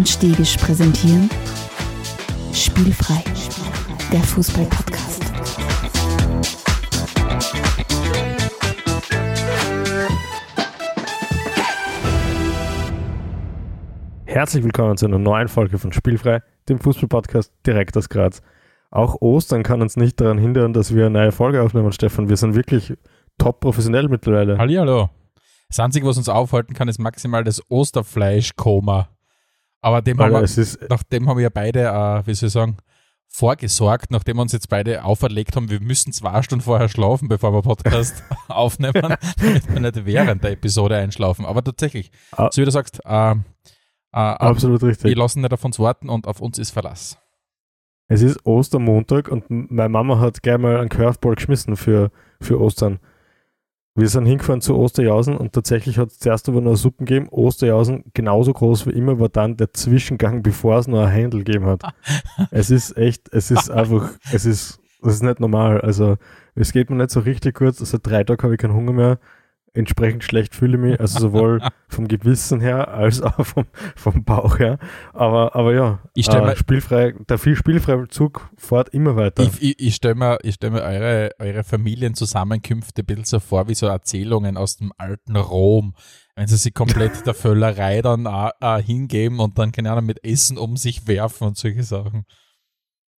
und Stegisch präsentieren Spielfrei, der Fußball-Podcast. Herzlich willkommen zu einer neuen Folge von Spielfrei, dem Fußball-Podcast direkt aus Graz. Auch Ostern kann uns nicht daran hindern, dass wir eine neue Folge aufnehmen, Stefan. Wir sind wirklich top professionell mittlerweile. Hallihallo. Das Einzige, was uns aufhalten kann, ist maximal das Osterfleischkoma. Aber dem Aber haben wir, ist, nach dem haben wir ja beide, äh, wie soll ich sagen, vorgesorgt, nachdem wir uns jetzt beide auferlegt haben, wir müssen zwei Stunden vorher schlafen, bevor wir Podcast aufnehmen, damit wir nicht während der Episode einschlafen. Aber tatsächlich, Ah. so wie du sagst, äh, äh, absolut wir richtig. lassen nicht auf uns warten und auf uns ist Verlass. Es ist Ostermontag und meine Mama hat gleich mal einen Curveball geschmissen für, für Ostern. Wir sind hingefahren zu Osterjausen und tatsächlich hat es zuerst aber noch Suppen gegeben. Osterjausen genauso groß wie immer war dann der Zwischengang, bevor es noch ein Händel gegeben hat. es ist echt, es ist einfach, es ist, das ist nicht normal. Also es geht mir nicht so richtig gut. Seit drei Tagen habe ich keinen Hunger mehr. Entsprechend schlecht fühle ich mich, also sowohl vom Gewissen her als auch vom, vom Bauch her. Aber, aber ja, Ich stell äh, spielfrei, der viel spielfreie Zug fährt immer weiter. Ich, ich, ich stelle mir, ich stell mir eure, eure Familienzusammenkünfte ein bisschen so vor wie so Erzählungen aus dem alten Rom. Wenn sie sich komplett der Völlerei dann auch hingeben und dann, keine Ahnung, mit Essen um sich werfen und solche Sachen.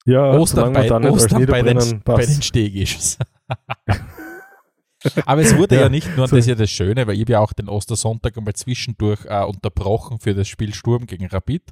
ja, Ostern, bei, Ostern bei, den, bei den passt. Aber es wurde ja, Ja, nicht nur, so- das ist ja das Schöne, weil ich ja auch den Ostersonntag einmal zwischendurch äh, unterbrochen für das Spiel Sturm gegen Rapid.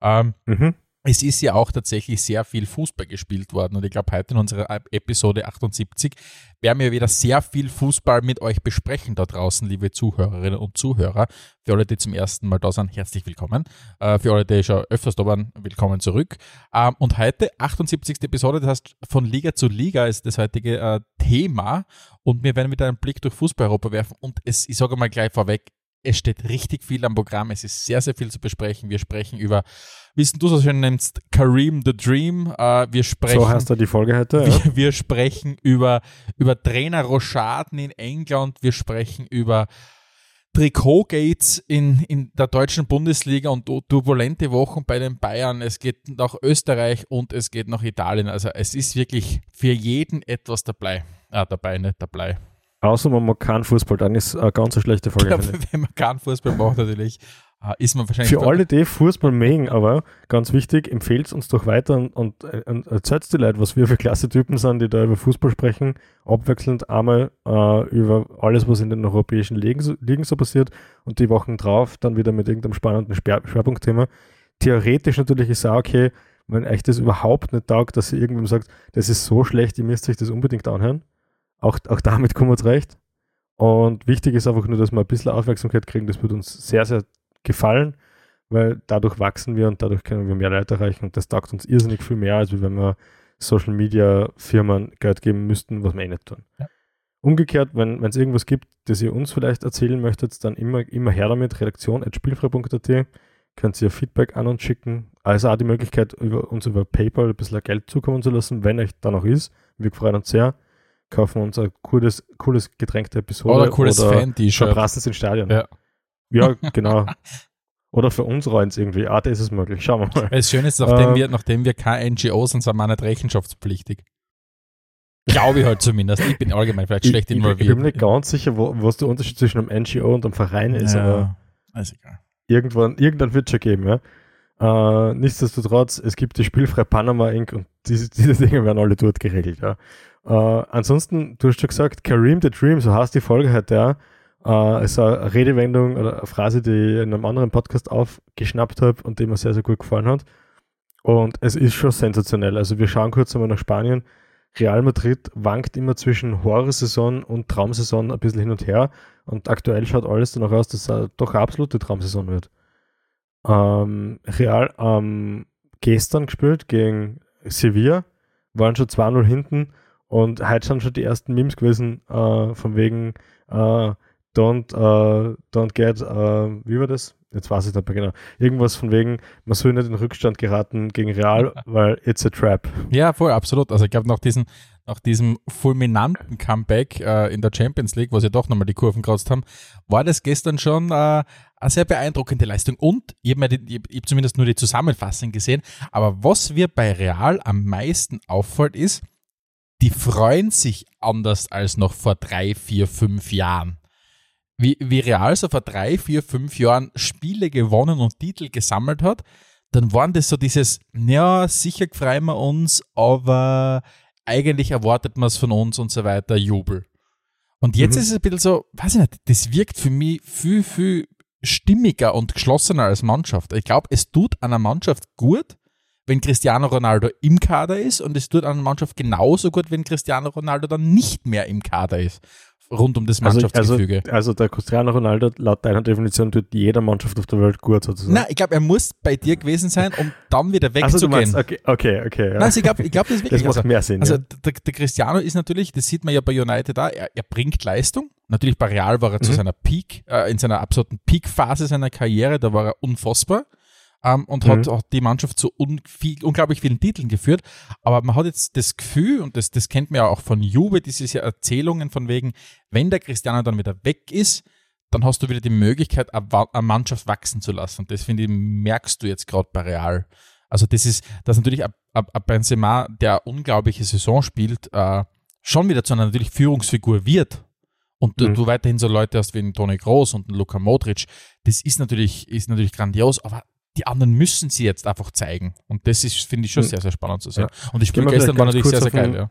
Ähm, Mhm. Es ist ja auch tatsächlich sehr viel Fußball gespielt worden und ich glaube, heute in unserer Ep- Episode 78 werden wir wieder sehr viel Fußball mit euch besprechen da draußen, liebe Zuhörerinnen und Zuhörer. Für alle, die zum ersten Mal da sind, herzlich willkommen. Äh, für alle, die schon öfters da waren, willkommen zurück. Ähm, und heute, 78. Episode, das heißt, von Liga zu Liga ist das heutige äh, Thema und wir werden wieder einen Blick durch Fußball-Europa werfen und es, ich sage mal gleich vorweg, es steht richtig viel am Programm. Es ist sehr, sehr viel zu besprechen. Wir sprechen über, wie es du so schön nennst, Kareem the Dream. Äh, wir sprechen, So heißt da die Folge heute. Ja. wir, wir sprechen über, über Trainer Rochaden in England. Wir sprechen über Trikotgates in, in der deutschen Bundesliga und tu- turbulente Wochen bei den Bayern. Es geht nach Österreich und es geht nach Italien. Also es ist wirklich für jeden etwas dabei. Ah, dabei, nicht dabei. Außer man mag keinen Fußball, dann ist eine ganz schlechte Folge. ich. Wenn man keinen Fußball macht, natürlich, äh, ist man wahrscheinlich. Für alle, die Fußball mögen, aber ganz wichtig, empfehlt uns doch weiter und, und, und erzählt die Leute, was wir für klasse Typen sind, die da über Fußball sprechen, abwechselnd einmal äh, über alles, was in den europäischen Ligen, so- Ligen so passiert und die Wochen drauf dann wieder mit irgendeinem spannenden Sper Schwerpunktthema. Theoretisch natürlich ist es auch okay, wenn euch das überhaupt nicht taugt, dass ihr irgendwem sagt, das ist so schlecht, ihr müsst euch das unbedingt anhören. Auch, auch damit kommen wir zurecht. Und wichtig ist einfach nur, dass wir ein bisschen Aufmerksamkeit kriegen. Das wird uns sehr, sehr gefallen, weil dadurch wachsen wir und dadurch können wir mehr Leute erreichen und das taugt uns irrsinnig viel mehr, als wenn wir Social Media Firmen Geld geben müssten, was wir eh nicht tun. Ja. Umgekehrt, wenn es irgendwas gibt, das ihr uns vielleicht erzählen möchtet, dann immer, immer her damit, redaktion.spielfrei.at, könnt ihr Feedback an uns schicken, also auch die Möglichkeit, über, uns über PayPal ein bisschen Geld zukommen zu lassen, wenn euch da noch ist. Wir freuen uns sehr. Kaufen uns ein cooles, cooles Getränk der Episode oder cooles Fan-T-Shirt. verprassen ins Stadion. Ja. Ja, genau. Oder für uns Reins irgendwie. Ah, das ist möglich. Schauen wir mal. Das Schöne ist, nachdem, Ähm. wir, nachdem wir kein NGO sind, sind wir nicht rechenschaftspflichtig. Glaube ich halt zumindest. Ich bin allgemein vielleicht schlecht ich, involviert. ich bin mir nicht ganz sicher, wo, was der Unterschied zwischen einem NGO und einem Verein ist, aber ja, ist egal. irgendwann, irgendwann wird es schon geben, ja. Äh, nichtsdestotrotz, es gibt die Spielfrei Panama Inc. und diese, diese Dinge werden alle dort geregelt, ja. Äh, ansonsten, du hast schon gesagt, Kareem the Dream, so heißt die Folge heute, ja. Äh, ist eine Redewendung oder eine Phrase, die ich in einem anderen Podcast aufgeschnappt habe und die mir sehr, sehr gut gefallen hat. Und es ist schon sensationell. Also wir schauen kurz einmal nach Spanien. Real Madrid wankt immer zwischen Horrorsaison und Traumsaison ein bisschen hin und her. Und aktuell schaut alles danach aus, dass es doch eine absolute Traumsaison wird. Ähm, Real ähm, gestern gespielt gegen Sevilla, waren schon 2-0 hinten und heute sind schon die ersten Memes gewesen, äh, von wegen äh, don't, äh, don't get, äh, wie war das? Jetzt weiß ich nicht mehr genau. Irgendwas von wegen, man soll nicht in Rückstand geraten gegen Real, weil it's a trap. Ja, voll, absolut. Also ich glaube, nach, diesem nach diesem fulminanten Comeback äh, in der Champions League, wo sie doch nochmal die Kurven gekratzt haben, war das gestern schon äh, eine sehr beeindruckende Leistung. Und ich habe hab zumindest nur die Zusammenfassung gesehen. Aber was mir bei Real am meisten auffällt, ist, die freuen sich anders als noch vor drei, vier, fünf Jahren. Wie, wie Real so vor drei, vier, fünf Jahren Spiele gewonnen und Titel gesammelt hat, dann waren das so dieses, ja, sicher freuen wir uns, aber eigentlich erwartet man es von uns und so weiter, Jubel. Und jetzt mhm. ist es ein bisschen so, weiß ich nicht, das wirkt für mich viel, viel stimmiger und geschlossener als Mannschaft. Ich glaube, es tut einer Mannschaft gut, wenn Cristiano Ronaldo im Kader ist und es tut einer Mannschaft genauso gut, wenn Cristiano Ronaldo dann nicht mehr im Kader ist rund um das also, Mannschaftsgefüge. Also, also, der Cristiano Ronaldo, laut deiner Definition, tut jeder Mannschaft auf der Welt gut sozusagen. Nein, ich glaube, er muss bei dir gewesen sein, um dann wieder wegzugehen. Also okay, okay, okay. Ja. Nein, also ich glaube, ich glaub, das ist wirklich. Das macht also, mehr Sinn. Also ja. der, der, Cristiano ist natürlich, das sieht man ja bei United da, er, er bringt Leistung. Natürlich bei Real war er mhm. zu seiner Peak, äh, in seiner absoluten Peak-Phase seiner Karriere, da war er unfassbar ähm, und mhm. hat auch die Mannschaft zu un viel, unglaublich vielen Titeln geführt. Aber man hat jetzt das Gefühl, und das, das kennt man ja auch von Juve, diese Erzählungen von wegen, wenn der Cristiano dann wieder weg ist, dann hast du wieder die Möglichkeit, eine Mannschaft wachsen zu lassen. Und das, finde ich, merkst du jetzt gerade bei Real. Also das ist, dass natürlich ein Benzema, der unglaubliche Saison spielt, äh, schon wieder zu einer natürlich Führungsfigur wird. Und mhm. du weiterhin so Leute hast wie Toni Groß und Luka Modric, das ist natürlich, ist natürlich grandios, aber die anderen müssen sie jetzt einfach zeigen. Und das ist, finde ich, schon hm. sehr, sehr spannend zu sehen. Ja. Und das Spiel gestern war natürlich sehr, sehr geil, ja.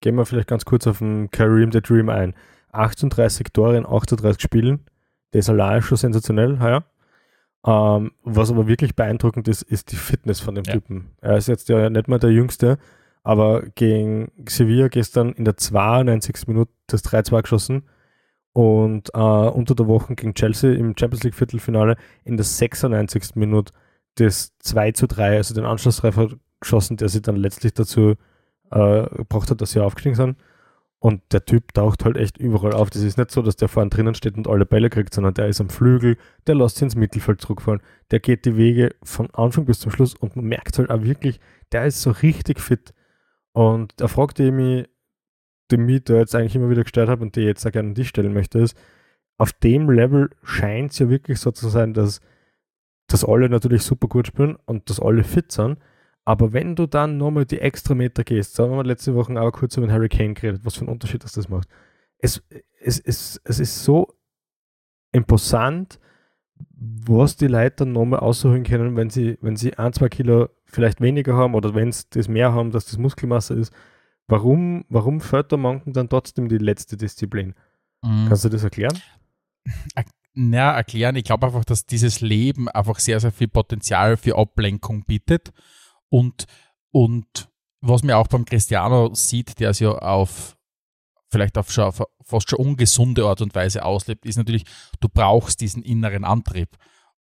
Gehen wir vielleicht ganz kurz auf den Kareem the Dream ein. 38 Tore in 38 Spielen. Das allein schon sensationell, ja. Ähm, was aber wirklich beeindruckend ist, ist die Fitness von dem ja. Typen. Er ist jetzt ja nicht mal der Jüngste, aber gegen Sevilla gestern in der 92. Minute das 3-2 geschossen und äh, unter der Woche gegen Chelsea im Champions League Viertelfinale in der 96. Minute das 2 zu 3, also den Anschlusstreffer geschossen, der sie dann letztlich dazu äh, gebracht hat, dass sie aufgestiegen sind. Und der Typ taucht halt echt überall auf. Das ist nicht so, dass der vorne drinnen steht und alle Bälle kriegt, sondern der ist am Flügel, der lässt sich ins Mittelfeld zurückfallen. Der geht die Wege von Anfang bis zum Schluss und man merkt halt auch wirklich, der ist so richtig fit. Und da fragte mich die mich da jetzt eigentlich immer wieder gestört habe und die jetzt auch gerne an dich stellen möchte, ist, auf dem Level scheint es ja wirklich so zu sein, dass, dass alle natürlich super gut spielen und dass alle fit sind. Aber wenn du dann nochmal die extra Meter gehst, sagen wir mal letzte Woche auch kurz über den Hurricane geredet, was für einen Unterschied das, das macht. Es, es, es, es ist so imposant, was die Leute dann nochmal ausholen können, wenn sie, wenn sie ein, zwei Kilo vielleicht weniger haben oder wenn sie das mehr haben, dass das Muskelmasse ist Warum, warum fällt der manchen dann trotzdem die letzte Disziplin? Mhm. Kannst du das erklären? Na, erklären. Ich glaube einfach, dass dieses Leben einfach sehr, sehr viel Potenzial für Ablenkung bietet. Und, und was man auch beim Cristiano sieht, der es ja auf vielleicht auf, schon, auf fast schon ungesunde Art und Weise auslebt, ist natürlich, du brauchst diesen inneren Antrieb.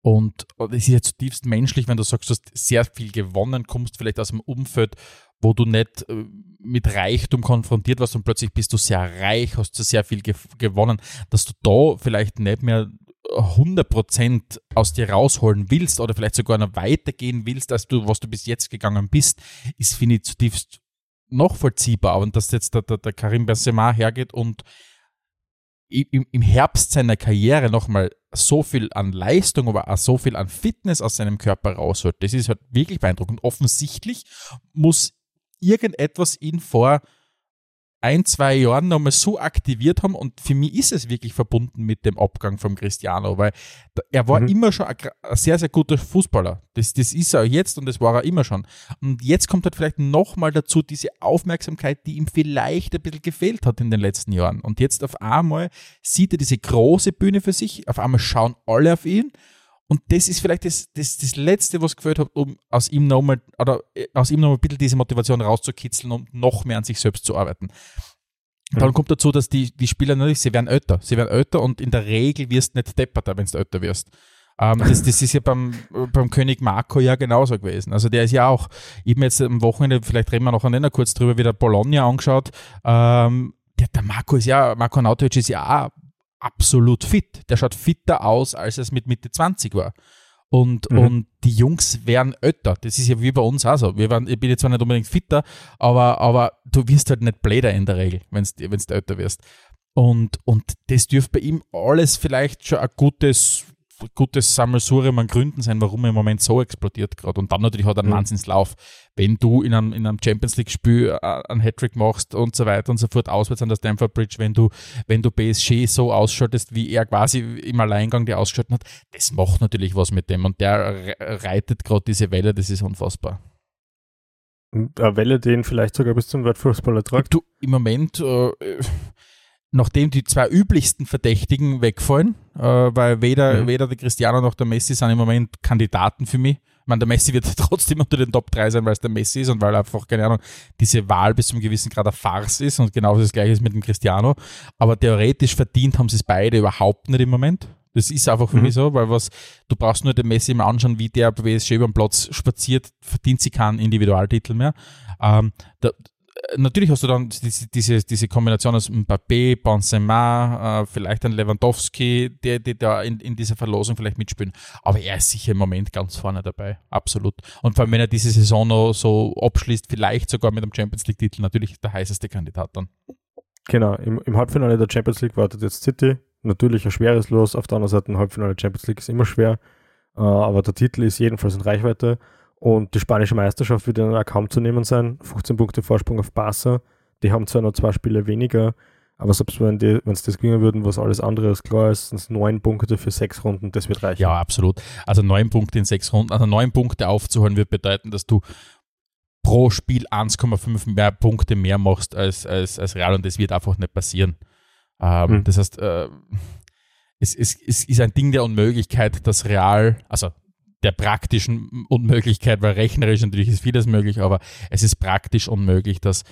Und es ist ja zutiefst menschlich, wenn du sagst, du hast sehr viel gewonnen, kommst vielleicht aus einem Umfeld, wo du nicht äh, mit Reichtum konfrontiert warst und plötzlich bist du sehr reich, hast du sehr viel gewonnen, dass du da vielleicht nicht mehr 100% aus dir rausholen willst oder vielleicht sogar noch weitergehen willst, als du, was du bis jetzt gegangen bist, ist, finde ich, zutiefst noch vollziehbar. Und dass jetzt der, der, der Karim Benzema hergeht und im, Herbst seiner Karriere nochmal so viel an Leistung, aber auch so viel an Fitness aus seinem Körper rausholt, das ist halt wirklich beeindruckend. Offensichtlich muss irgendetwas ihn vor ein, zwei Jahren nochmal so aktiviert haben und für mich ist es wirklich verbunden mit dem Abgang von Cristiano, weil er war mhm. immer schon ein, sehr, sehr guter Fußballer. Das, das ist er jetzt und das war er immer schon. Und jetzt kommt halt vielleicht nochmal dazu diese Aufmerksamkeit, die ihm vielleicht ein bisschen gefehlt hat in den letzten Jahren. Und jetzt auf einmal sieht er diese große Bühne für sich, auf einmal schauen alle auf ihn und das ist vielleicht das, das, das Letzte, was gefällt hat, um aus ihm nochmal, oder äh, aus ihm nochmal ein bisschen diese Motivation rauszukitzeln und noch mehr an sich selbst zu arbeiten. Mhm. Dann kommt dazu, dass die, die Spieler natürlich, sie werden älter. Sie werden älter und in der Regel wirst du nicht depperter, wenn du älter wirst. Ähm, das, das ist ja beim, beim König Marco ja genauso gewesen. Also der ist ja auch, ich habe mir jetzt am Wochenende, vielleicht reden wir noch an kurz drüber, wieder Bologna angeschaut. Ähm, der, der Marco ist ja, Marco Nautovic ist ja auch absolut fit. Der schaut fitter aus, als es mit Mitte 20 war. Und, mhm. und die Jungs werden älter. Das ist ja wie bei uns auch so. Wir werden, ich bin jetzt zwar nicht unbedingt fitter, aber, aber du wirst halt nicht bläder in der Regel, wenn du älter wirst. Und, und das dürfte bei ihm alles vielleicht schon ein gutes gutes Sammelsurium an Gründen sein, warum er im Moment so explodiert gerade. Und dann natürlich hat er einen mhm. Wahnsinnslauf. Wenn du in einem, in einem Champions League-Spiel äh, einen Hattrick machst und so weiter und so fort, auswärts an der Stamford Bridge, wenn du, wenn du PSG so ausschaltest, wie er quasi im Alleingang die ausgeschaltet hat, das macht natürlich was mit dem. Und der reitet gerade diese Welle, das ist unfassbar. Eine Welle, den vielleicht sogar bis zum Weltfußballer tragt. Du, im Moment, äh, nachdem die zwei üblichsten Verdächtigen wegfallen, äh, weil weder, mhm. weder der Cristiano noch der Messi sind im Moment Kandidaten für mich. Ich meine, der Messi wird trotzdem unter den Top 3 sein, weil es der Messi ist und weil einfach, keine Ahnung, diese Wahl bis zum gewissen Grad eine Farce ist und genauso das gleiche ist mit dem Cristiano. Aber theoretisch verdient haben sie es beide überhaupt nicht im Moment. Das ist einfach für mhm. mich so, weil was, du brauchst nur den Messi mal anschauen, wie der bei PSG über den Platz spaziert, verdient sie keinen Individualtitel mehr. Ähm, da, natürlich hast du dann diese, diese, diese Kombination aus Mbappé, Benzema, äh, vielleicht ein Lewandowski, die, die da in, in dieser Verlosung vielleicht mitspielen. Aber er ist sicher im Moment ganz vorne dabei. Absolut. Und vor allem, wenn er diese Saison noch so abschließt, vielleicht sogar mit dem Champions League-Titel, natürlich der heißeste Kandidat dann. Genau. Im, Im Halbfinale der Champions League wartet jetzt City. Natürlich ein schweres Los. Auf der anderen Seite ein Halbfinale der Champions League ist immer schwer. Äh, aber der Titel ist jedenfalls in Reichweite. Und die spanische Meisterschaft wird dann auch kaum zu nehmen sein. 15 Punkte Vorsprung auf Barca. Die haben zwar noch zwei Spiele weniger, aber selbst wenn die, wenn es das gewinnen würden, was alles andere ist klar ist, sind es neun Punkte für sechs Runden, das wird reichen. Ja, absolut. Also neun Punkte in sechs Runden, also neun Punkte aufzuholen, wird bedeuten, dass du pro Spiel 1,5 mehr Punkte mehr machst als, als, als Real und das wird einfach nicht passieren. Ähm, mhm. Das heißt, äh, es, es, es ist ein Ding der Unmöglichkeit, dass Real, also der praktischen Unmöglichkeit, weil rechnerisch natürlich ist vieles möglich, aber es ist praktisch unmöglich, dass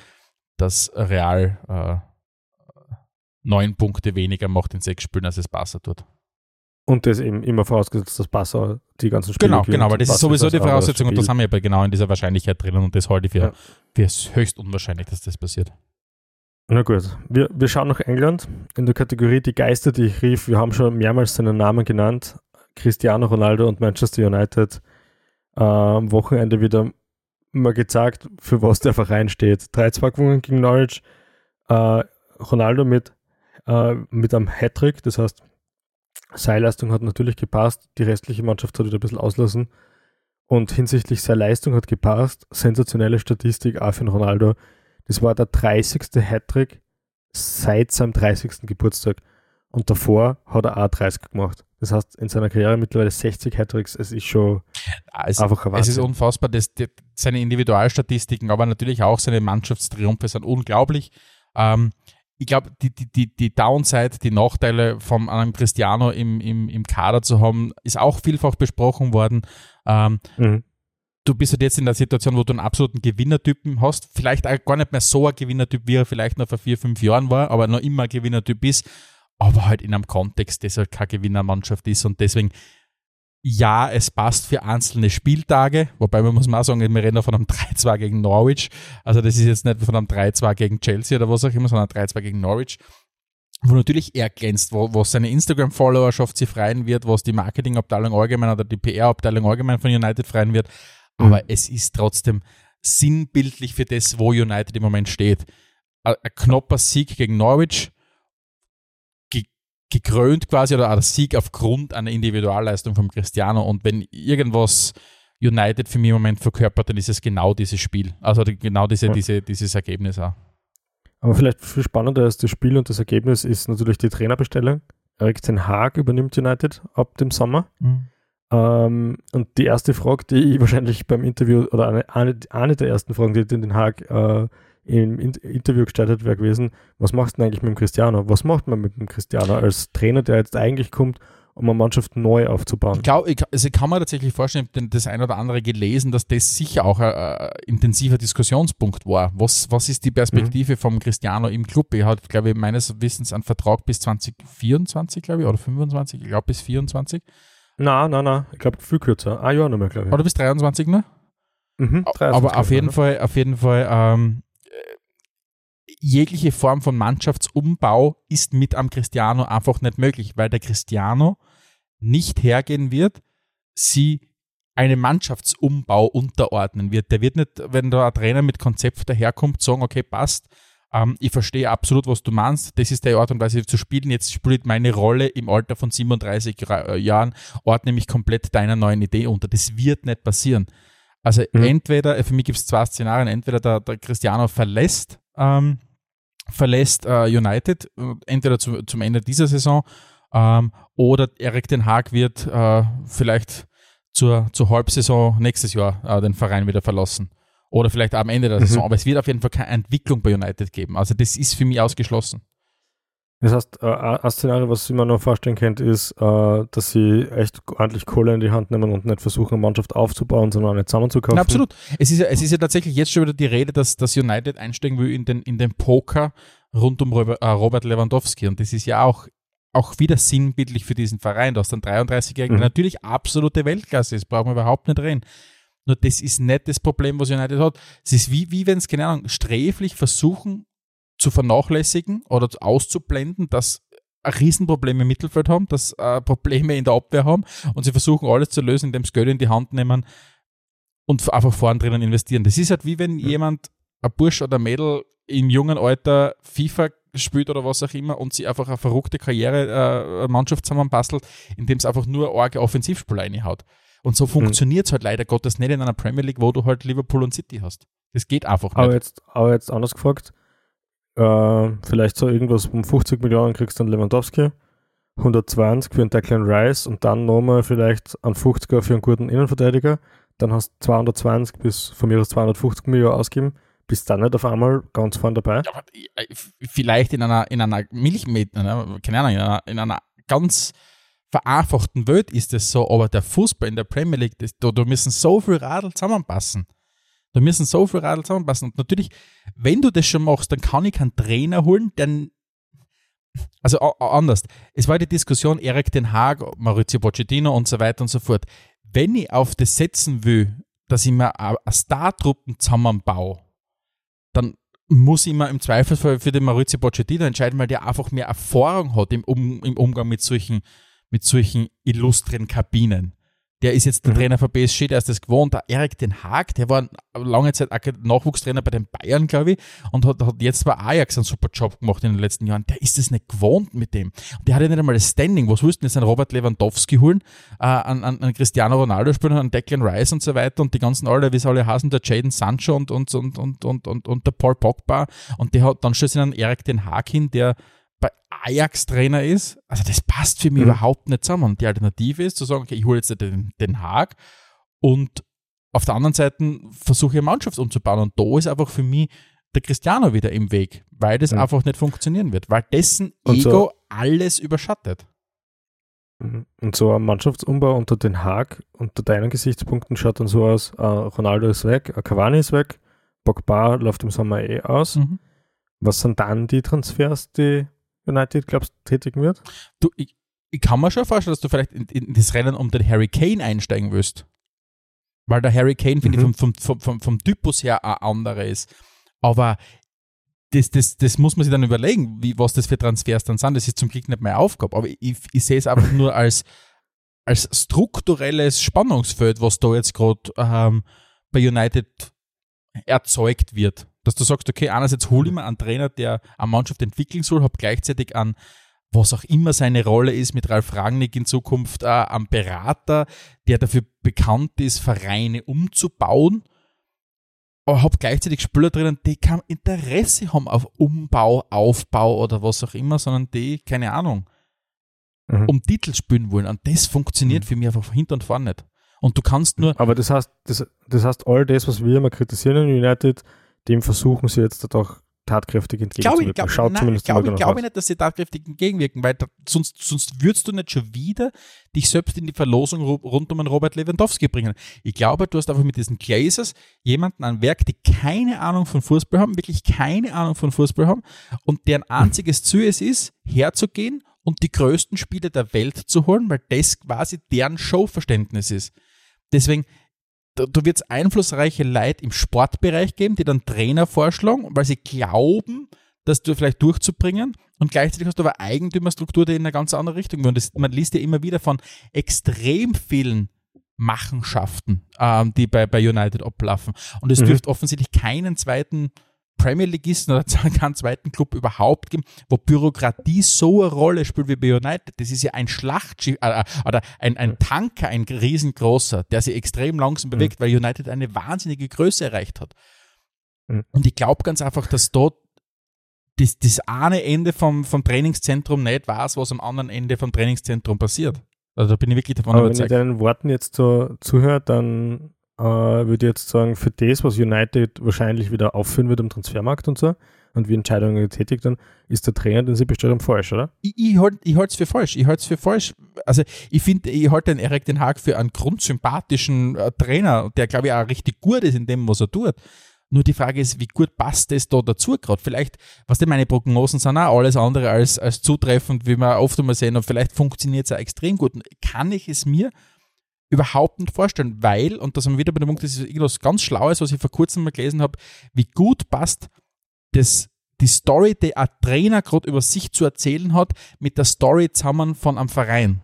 das Real äh, neun Punkte weniger macht in sechs Spielen, als es Barca tut. Und das eben immer vorausgesetzt, dass Barca die ganzen Spiele Genau, genau, weil das ist sowieso die Voraussetzung und das haben wir aber genau in dieser Wahrscheinlichkeit drinnen und das halte ich für, ja. für höchst unwahrscheinlich, dass das passiert. Na gut, wir, wir schauen nach England in der Kategorie Die Geister, die ich rief. Wir haben schon mehrmals seinen Namen genannt, Cristiano Ronaldo und Manchester United am Wochenende wieder mal gezeigt, für was der Verein steht. 3-2 gewonnen gegen Norwich. Äh, Ronaldo mit, äh, mit einem Hattrick, das heißt, seine Leistung hat natürlich gepasst, die restliche Mannschaft hat wieder ein bisschen auslassen. Und hinsichtlich seiner Leistung hat gepasst, sensationelle Statistik auch für Ronaldo. Das war der 30. Hattrick seit seinem 30. Geburtstag. Und davor hat er auch 30 gemacht. Das heißt, in seiner Karriere mittlerweile 60 Hattricks. Es ist schon es, einfach ein Es ist unfassbar. Das, die, seine Individualstatistiken, aber natürlich auch seine Mannschaftstriumphe sind unglaublich. Ähm, ich glaube, die, die, die, die Downside, die Nachteile von einem Cristiano im, im, im Kader zu haben, ist auch vielfach besprochen worden. Ähm, mhm. Du bist halt jetzt in der Situation, wo du einen absoluten Gewinnertypen hast. Vielleicht gar nicht mehr so ein Gewinnertyp, wie er vielleicht noch vor vier, fünf Jahren war, aber noch immer ein Gewinnertyp ist aber halt in einem Kontext, das halt keine Gewinnermannschaft ist und deswegen ja, es passt für einzelne Spieltage, wobei man muss mal sagen, wir reden von einem 3-2 gegen Norwich, also das ist jetzt nicht von einem 3-2 gegen Chelsea oder was auch immer, sondern 3-2 gegen Norwich, wo natürlich er glänzt, wo, wo seine Instagram-Followerschaft sie freien wird, was die Marketingabteilung allgemein oder die PR-Abteilung allgemein von United freien wird, aber mhm. es ist trotzdem sinnbildlich für das, wo United im Moment steht. Ein knapper Sieg gegen Norwich, gekrönt quasi oder ein Sieg aufgrund einer Individualleistung von Cristiano. Und wenn irgendwas United für mich im Moment verkörpert, dann ist es genau dieses Spiel. Also genau diese, ja. diese, dieses Ergebnis auch. Aber vielleicht viel spannender als das Spiel und das Ergebnis ist natürlich die Trainerbestellung. Erik Ten Haag übernimmt United ab dem Sommer. Mhm. Ähm, und die erste Frage, die ich wahrscheinlich beim Interview, oder eine, eine, eine der ersten Fragen, die Den Haag äh, im Interview gestartet wäre gewesen, was machst du denn eigentlich mit dem Cristiano? Was macht man mit dem Cristiano als Trainer, der jetzt eigentlich kommt, um eine Mannschaft neu aufzubauen? Ich glaube, ich, also ich kann mir tatsächlich vorstellen, ich habe das ein oder andere gelesen, dass das sicher auch ein, ein intensiver Diskussionspunkt war. Was, was ist die Perspektive mhm. vom Cristiano im Club? Er hat, glaube ich, meines Wissens einen Vertrag bis 2024, glaube ich, oder 25, ich glaube bis 24. Nein, nein, nein, ich glaube viel kürzer. Ah ja, noch mehr, glaube ich. Oder bis 23, ne? Mhm, 23, aber auf jeden, Fall, auf jeden Fall, ähm, jegliche Form von Mannschaftsumbau ist mit am Cristiano einfach nicht möglich, weil der Cristiano nicht hergehen wird, sie einem Mannschaftsumbau unterordnen wird. Der wird nicht, wenn da ein Trainer mit Konzept daherkommt, sagen, okay, passt, Ähm, ich verstehe absolut, was du meinst. Das ist die Art und Weise zu spielen. Jetzt spielt meine Rolle im Alter von 37 äh, Jahren, ordne mich komplett deiner neuen Idee unter. Das wird nicht passieren. Also mhm. entweder, für mich gibt es zwei Szenarien, entweder der, der Cristiano verlässt, ähm, verlässt äh, United, äh, entweder zu, zum Ende dieser Saison ähm, oder Erik Den Haag wird äh, vielleicht zur, zur Halbsaison nächstes Jahr äh, den Verein wieder verlassen. Oder vielleicht am Ende der mhm. Saison. Aber es wird auf jeden Fall keine Entwicklung bei United geben. Also das ist für mich ausgeschlossen. Das heißt, äh, ein Szenario, was ich mir noch vorstellen könnte, ist, äh, dass sie echt ordentlich Kohle in die Hand nehmen und nicht versuchen, eine Mannschaft aufzubauen, sondern eine zusammenzukaufen. Na, absolut. Es ist, ja, es ist ja tatsächlich jetzt schon wieder die Rede, dass, dass United einsteigen will in den, in den Poker rund um Robert Lewandowski. Und das ist ja auch auch wieder sinnbildlich für diesen Verein. Hast einen 33-Jährigen, mhm. natürlich absolute Weltklasse ist, brauchen wir überhaupt nicht reden. Nur das ist nicht das Problem, was United hat. Es ist wie, wie wenn es, keine Ahnung, sträflich versuchen zu vernachlässigen oder auszublenden, dass Riesenprobleme im Mittelfeld haben, dass äh, Probleme in der Abwehr haben und sie versuchen alles zu lösen, indem sie Geld in die Hand nehmen und einfach vorn drinnen investieren. Das ist halt wie wenn mhm. jemand, ein Bursch oder ein Mädel im jungen Alter FIFA spielt oder was auch immer und sie einfach eine verrückte Karriere äh, Mannschaft zusammenbastelt, indem es einfach nur arge Offensivspieler reinhaut. Und so funktioniert es mhm. halt leider Gottes nicht in einer Premier League, wo du halt Liverpool und City hast. Das geht einfach nicht. Aber jetzt, aber jetzt anders gefragt, äh, vielleicht so irgendwas um 50 Millionen kriegst du dann Lewandowski, 120 für einen Declan Rice und dann nochmal vielleicht einen 50er für einen guten Innenverteidiger, dann hast du 220 bis von mir aus 250 Millionen ausgeben bist dann nicht auf einmal ganz vorne dabei? Ja, äh, vielleicht in einer, in einer Milchmet, keine Ahnung, in einer, in einer ganz vereinfachten Welt ist es so, aber der Fußball in der Premier League, das, da, da müssen so viel Radl zusammenpassen. Da müssen so viel Radl zusammenpassen. Und natürlich, wenn du das schon machst, dann kann ich keinen Trainer holen, der also anders. Es war die Diskussion Erik Den Haag, Maurizio Pochettino und so weiter und so fort. Wenn ich auf das setzen will, dass ich mir eine Star-Truppen zusammenbaue, dann muss ich mir im Zweifelsfall für den Maurizio Pochettino entscheiden, weil der einfach mehr Erfahrung hat im, um, im Umgang mit solchen, mit solchen illustren Kabinen der ist jetzt der mhm. Trainer von PSG, der ist das gewohnt. Der Erik Den Haag, der war lange Zeit Nachwuchstrainer bei den Bayern, glaube ich, und hat, hat jetzt bei Ajax einen super Job gemacht in den letzten Jahren. Der ist das nicht gewohnt mit dem. Und der hat ja nicht einmal das Standing. Was willst du jetzt einen Robert Lewandowski holen, äh, an, an, an Cristiano Ronaldo spielen, an Declan Rice und so weiter und die ganzen alle, wie sie alle heißen, der Jaden Sancho und, und, und, und, und, und, und der Paul Pogba. Und der hat, dann stellt sich einen Erik Den Haag hin, der bei Ajax Trainer ist, also das passt für mich mhm. überhaupt nicht zusammen. Und die Alternative ist zu sagen, okay, ich hole jetzt den, den Haag und auf der anderen Seite versuche ich eine Mannschaft umzubauen. Und da ist einfach für mich der Cristiano wieder im Weg, weil das mhm. einfach nicht funktionieren wird, weil dessen und Ego so, alles überschattet. Mhm. Und so ein Mannschaftsumbau unter den Haag, unter deinen Gesichtspunkten schaut dann so aus, uh, Ronaldo ist weg, uh, Cavani ist weg, Pogba läuft im Sommer eh aus. Mhm. Was sind dann die Transfers, die United, glaubst du, tätigen wird? Du, ich, ich, kann mir schon vorstellen, dass du vielleicht in, in, das Rennen um den Harry Kane einsteigen wirst. Weil der Harry Kane, finde mhm. ich, vom, vom, vom, vom Typus her ein anderer ist. Aber das, das, das muss man sich dann überlegen, wie, was das für Transfers dann sind. Das ist zum Glück nicht meine Aufgabe. Aber ich, ich sehe es einfach nur als, als strukturelles Spannungsfeld, was da jetzt gerade ähm, bei United erzeugt wird dass du sagst, okay, einerseits hole ich mir einen Trainer, der eine Mannschaft entwickeln soll, habe gleichzeitig an was auch immer seine Rolle ist, mit Ralf Rangnick in Zukunft äh, am Berater, der dafür bekannt ist, Vereine umzubauen. Aber habe gleichzeitig Spieler drinnen, die kein Interesse haben auf Umbau, Aufbau oder was auch immer, sondern die, keine Ahnung, mhm. um Titel spielen wollen. Und das funktioniert mhm. für mich einfach hinter und vorne nicht. Und du kannst nur. Aber das heißt, das, das heißt, all das, was wir immer kritisieren in United, dem versuchen sie jetzt auch tatkräftig entgegenzuwirken. Glaube ich, glaub, nein, ich glaube glaub nicht, dass sie tatkräftig entgegenwirken, weil da, sonst, sonst würdest du nicht schon wieder dich selbst in die Verlosung rund um einen Robert Lewandowski bringen. Ich glaube, du hast einfach mit diesen Glazers jemanden an Werk, die keine Ahnung von Fußball haben, wirklich keine Ahnung von Fußball haben und deren einziges Ziel es ist, herzugehen und die größten Spiele der Welt zu holen, weil das quasi deren Showverständnis ist. Deswegen, da, wird es einflussreiche Leute im Sportbereich geben, die dann Trainer vorschlagen, weil sie glauben, das du vielleicht durchzubringen. Und gleichzeitig hast du aber Eigentümerstruktur, die in eine ganz andere Richtung geht. Und das, man liest ja immer wieder von extrem vielen Machenschaften, ähm, die bei, bei United ablaufen. Und es mhm. dürfte offensichtlich keinen zweiten Premier Leagueisten oder keinen zweiten Club überhaupt geben, wo Bürokratie so eine Rolle spielt wie bei United. Das ist ja ein Schlachtschiff äh, äh oder ein, ein Tanker, ein riesengroßer, der sich extrem langsam bewegt, mhm. weil United eine wahnsinnige Größe erreicht hat. Mhm. Und ich glaube ganz einfach, dass dort das, das eine Ende vom, vom Trainingszentrum nicht weiß, was am anderen Ende vom Trainingszentrum passiert. Also da bin ich wirklich davon Aber überzeugt. Wenn ich deinen Worten jetzt so zuhöre, dann äh, würde ich jetzt sagen, für das, was United wahrscheinlich wieder aufführen wird am Transfermarkt und so, und wie Entscheidungen getätigt dann, ist der Trainer, den sie bestellt haben, falsch, oder? Ich, ich halte es für falsch. Ich halte es für falsch. Also ich finde, ich halte den Erik Den Haag für einen grundsympathischen äh, Trainer, der glaube ich auch richtig gut ist in dem, was er tut. Nur die Frage ist, wie gut passt das da dazu gerade? Vielleicht, was denn meine Prognosen sind, auch alles andere als, als zutreffend, wie wir oft einmal sehen, und vielleicht funktioniert es auch extrem gut. Kann ich es mir überhaupt nicht vorstellen, weil, und da sind wir wieder bei dem Punkt, das ist irgendwas ganz Schlaues, was ich vor kurzem mal gelesen habe, wie gut passt das, die Story, die ein Trainer gerade über sich zu erzählen hat, mit der Story zusammen von einem Verein.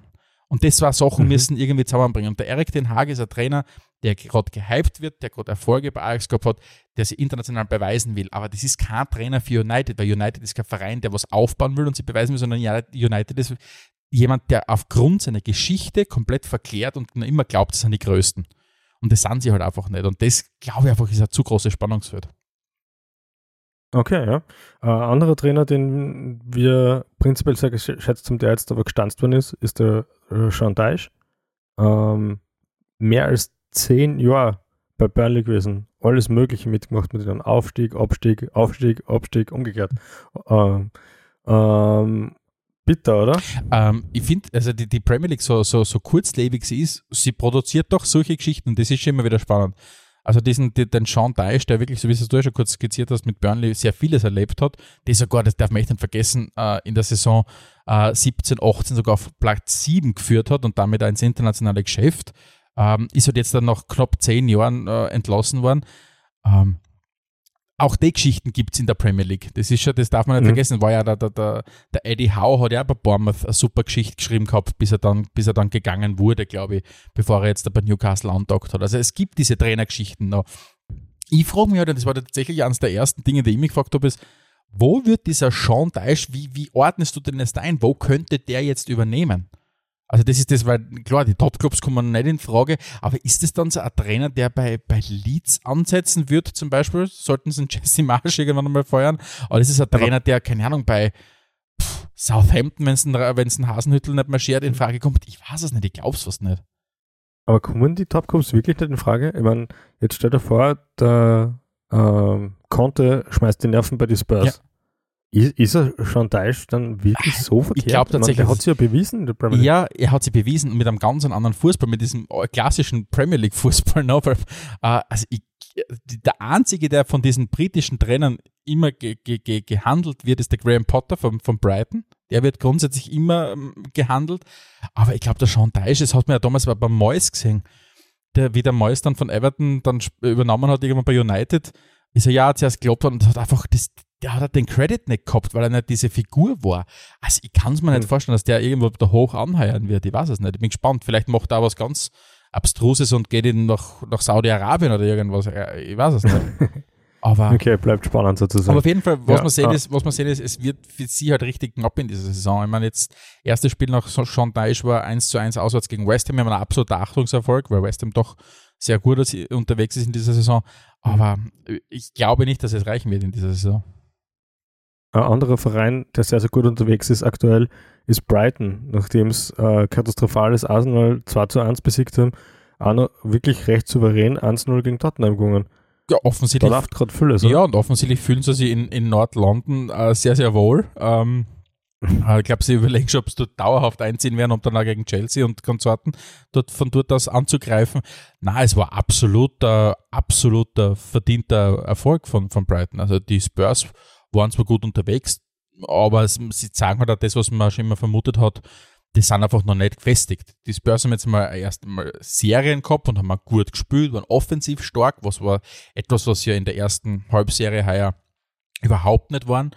Und das war Sachen mhm. müssen irgendwie zusammenbringen. Und der Erik Den Haag ist ein Trainer, der gerade gehypt wird, der gerade Erfolge bei Ajax gehabt hat, der sich international beweisen will. Aber das ist kein Trainer für United, weil United ist kein Verein, der was aufbauen will und sie beweisen will, sondern United ist jemand, der aufgrund seiner Geschichte komplett verklärt und immer glaubt, das sind die Größten. Und das sind sie halt einfach nicht. Und das, glaube ich, einfach ist ein zu großes Spannungsfeld. Okay, ja. Ein anderer Trainer, den wir prinzipiell sehr geschätzt haben, der jetzt aber gestanzt worden ist, ist der äh, Sean Deich. Ähm, mehr als zehn Jahre bei Burnley gewesen. Alles Mögliche mitgemacht mit dem Aufstieg, Abstieg, Aufstieg, Abstieg, umgekehrt. Ähm, ähm, bitter, oder? Ähm, ich finde, also die, die, Premier League, so, so, so kurzlebig sie ist, sie produziert doch solche Geschichten das ist schon immer wieder spannend. Also diesen, den Sean Dyche, der wirklich, so wie du ja schon kurz skizziert hast, mit Burnley sehr vieles erlebt hat, der sogar, das darf man echt nicht vergessen, äh, in der Saison 17, äh, 18 sogar auf Platz 7 geführt hat und damit auch ins internationale Geschäft. Ähm, ist halt jetzt dann nach knapp zehn Jahren äh, entlassen worden. Ähm, auch die Geschichten gibt es in der Premier League. Das ist schon, das darf man nicht mhm. vergessen. War ja der, der, der, der Eddie Howe hat ja bei Bournemouth eine super Geschichte geschrieben gehabt, bis er dann, bis er dann gegangen wurde, glaube ich, bevor er jetzt bei Newcastle andockt hat. Also es gibt diese Trainergeschichten noch. Ich frage mich halt, und das war tatsächlich eines der ersten Dinge, die ich mich gefragt habe, ist, wo wird dieser Sean Dyche, wie, wie ordnest du denn das ein? Wo könnte der jetzt übernehmen? Also das ist das, weil klar, die Top-Clubs kommen nicht in Frage, aber ist es dann so ein Trainer, der bei, bei Leeds ansetzen wird zum Beispiel? Sollten sie einen Jesse Marsh irgendwann einmal feuern? Oder ist es ein Trainer, der, keine Ahnung, bei pff, Southampton, wenn es ein, ein Hasenhüttel nicht marschiert, in Frage kommt? Ich weiß es nicht, ich glaube es fast nicht. Aber kommen die Top-Clubs wirklich nicht in Frage? Ich meine, jetzt stell dir vor, der ähm, Conte schmeißt die Nerven bei die Spurs. Ja. Ist, ist er schon Teich dann wirklich so verkehrt? Ich glaube tatsächlich. Er hat sich ja bewiesen, der Premier League. Ja, er hat sich bewiesen mit einem ganz anderen Fußball, mit diesem klassischen Premier League Fußball. No, äh, also ich, der einzige, der von diesen britischen Trainern immer ge, ge, ge, gehandelt wird, ist der Graham Potter von, von Brighton. Der wird grundsätzlich immer ähm, gehandelt. Aber ich glaube, der Sean Dyche, das hat man ja damals beim Moyes gesehen, der, wie der Moyes dann von Everton dann übernommen hat, irgendwann bei United, ist er ja zuerst geglaubt und hat einfach das, der hat halt den Credit nicht gehabt, weil er nicht diese Figur war. Also ich kann es mir nicht hm. vorstellen, dass der irgendwo da hoch anheuern wird. Ich weiß es nicht. Ich bin gespannt. Vielleicht macht er was ganz Abstruses und geht ihn nach, nach Saudi-Arabien oder irgendwas. Ich weiß es nicht. Aber, okay, bleibt spannend sozusagen. Aber auf jeden Fall, was ja, man sehen ja. ist, was man sehen ist, es wird für sie halt richtig knapp in dieser Saison. Ich meine, jetzt, erstes Spiel nach Sean Dyche war 1 zu 1 auswärts gegen West Ham. Wir haben einen absoluten Achtungserfolg, weil West Ham doch sehr gut unterwegs ist in dieser Saison. Aber ich glaube nicht, dass es reichen wird in dieser Saison. Ein anderer Verein, der sehr, sehr gut unterwegs ist aktuell, ist Brighton, nachdem es äh, katastrophales Arsenal 2 zu 1 besiegt haben, auch noch wirklich recht souverän 1-0 gegen Tottenheim gegangen. Ja, offensichtlich. Da läuft gerade vieles. Ja, und offensichtlich fühlen sie sich in, in Nord-London äh, sehr, sehr wohl. Ähm, äh, ich glaube, sie überlegen schon, ob sie dort dauerhaft einziehen werden, um dann auch gegen Chelsea und Konsorten dort von dort aus anzugreifen. Na, es war absoluter, absoluter verdienter Erfolg von, von Brighton. Also die Spurs waren zwar gut unterwegs, aber sie zeigen halt auch das, was man schon immer vermutet hat, die sind einfach noch nicht gefestigt. Die Spurs haben jetzt mal erst mal Serien gehabt und haben mal gut gespielt, waren offensiv stark, was war etwas, was ja in der ersten Halbserie heuer überhaupt nicht waren.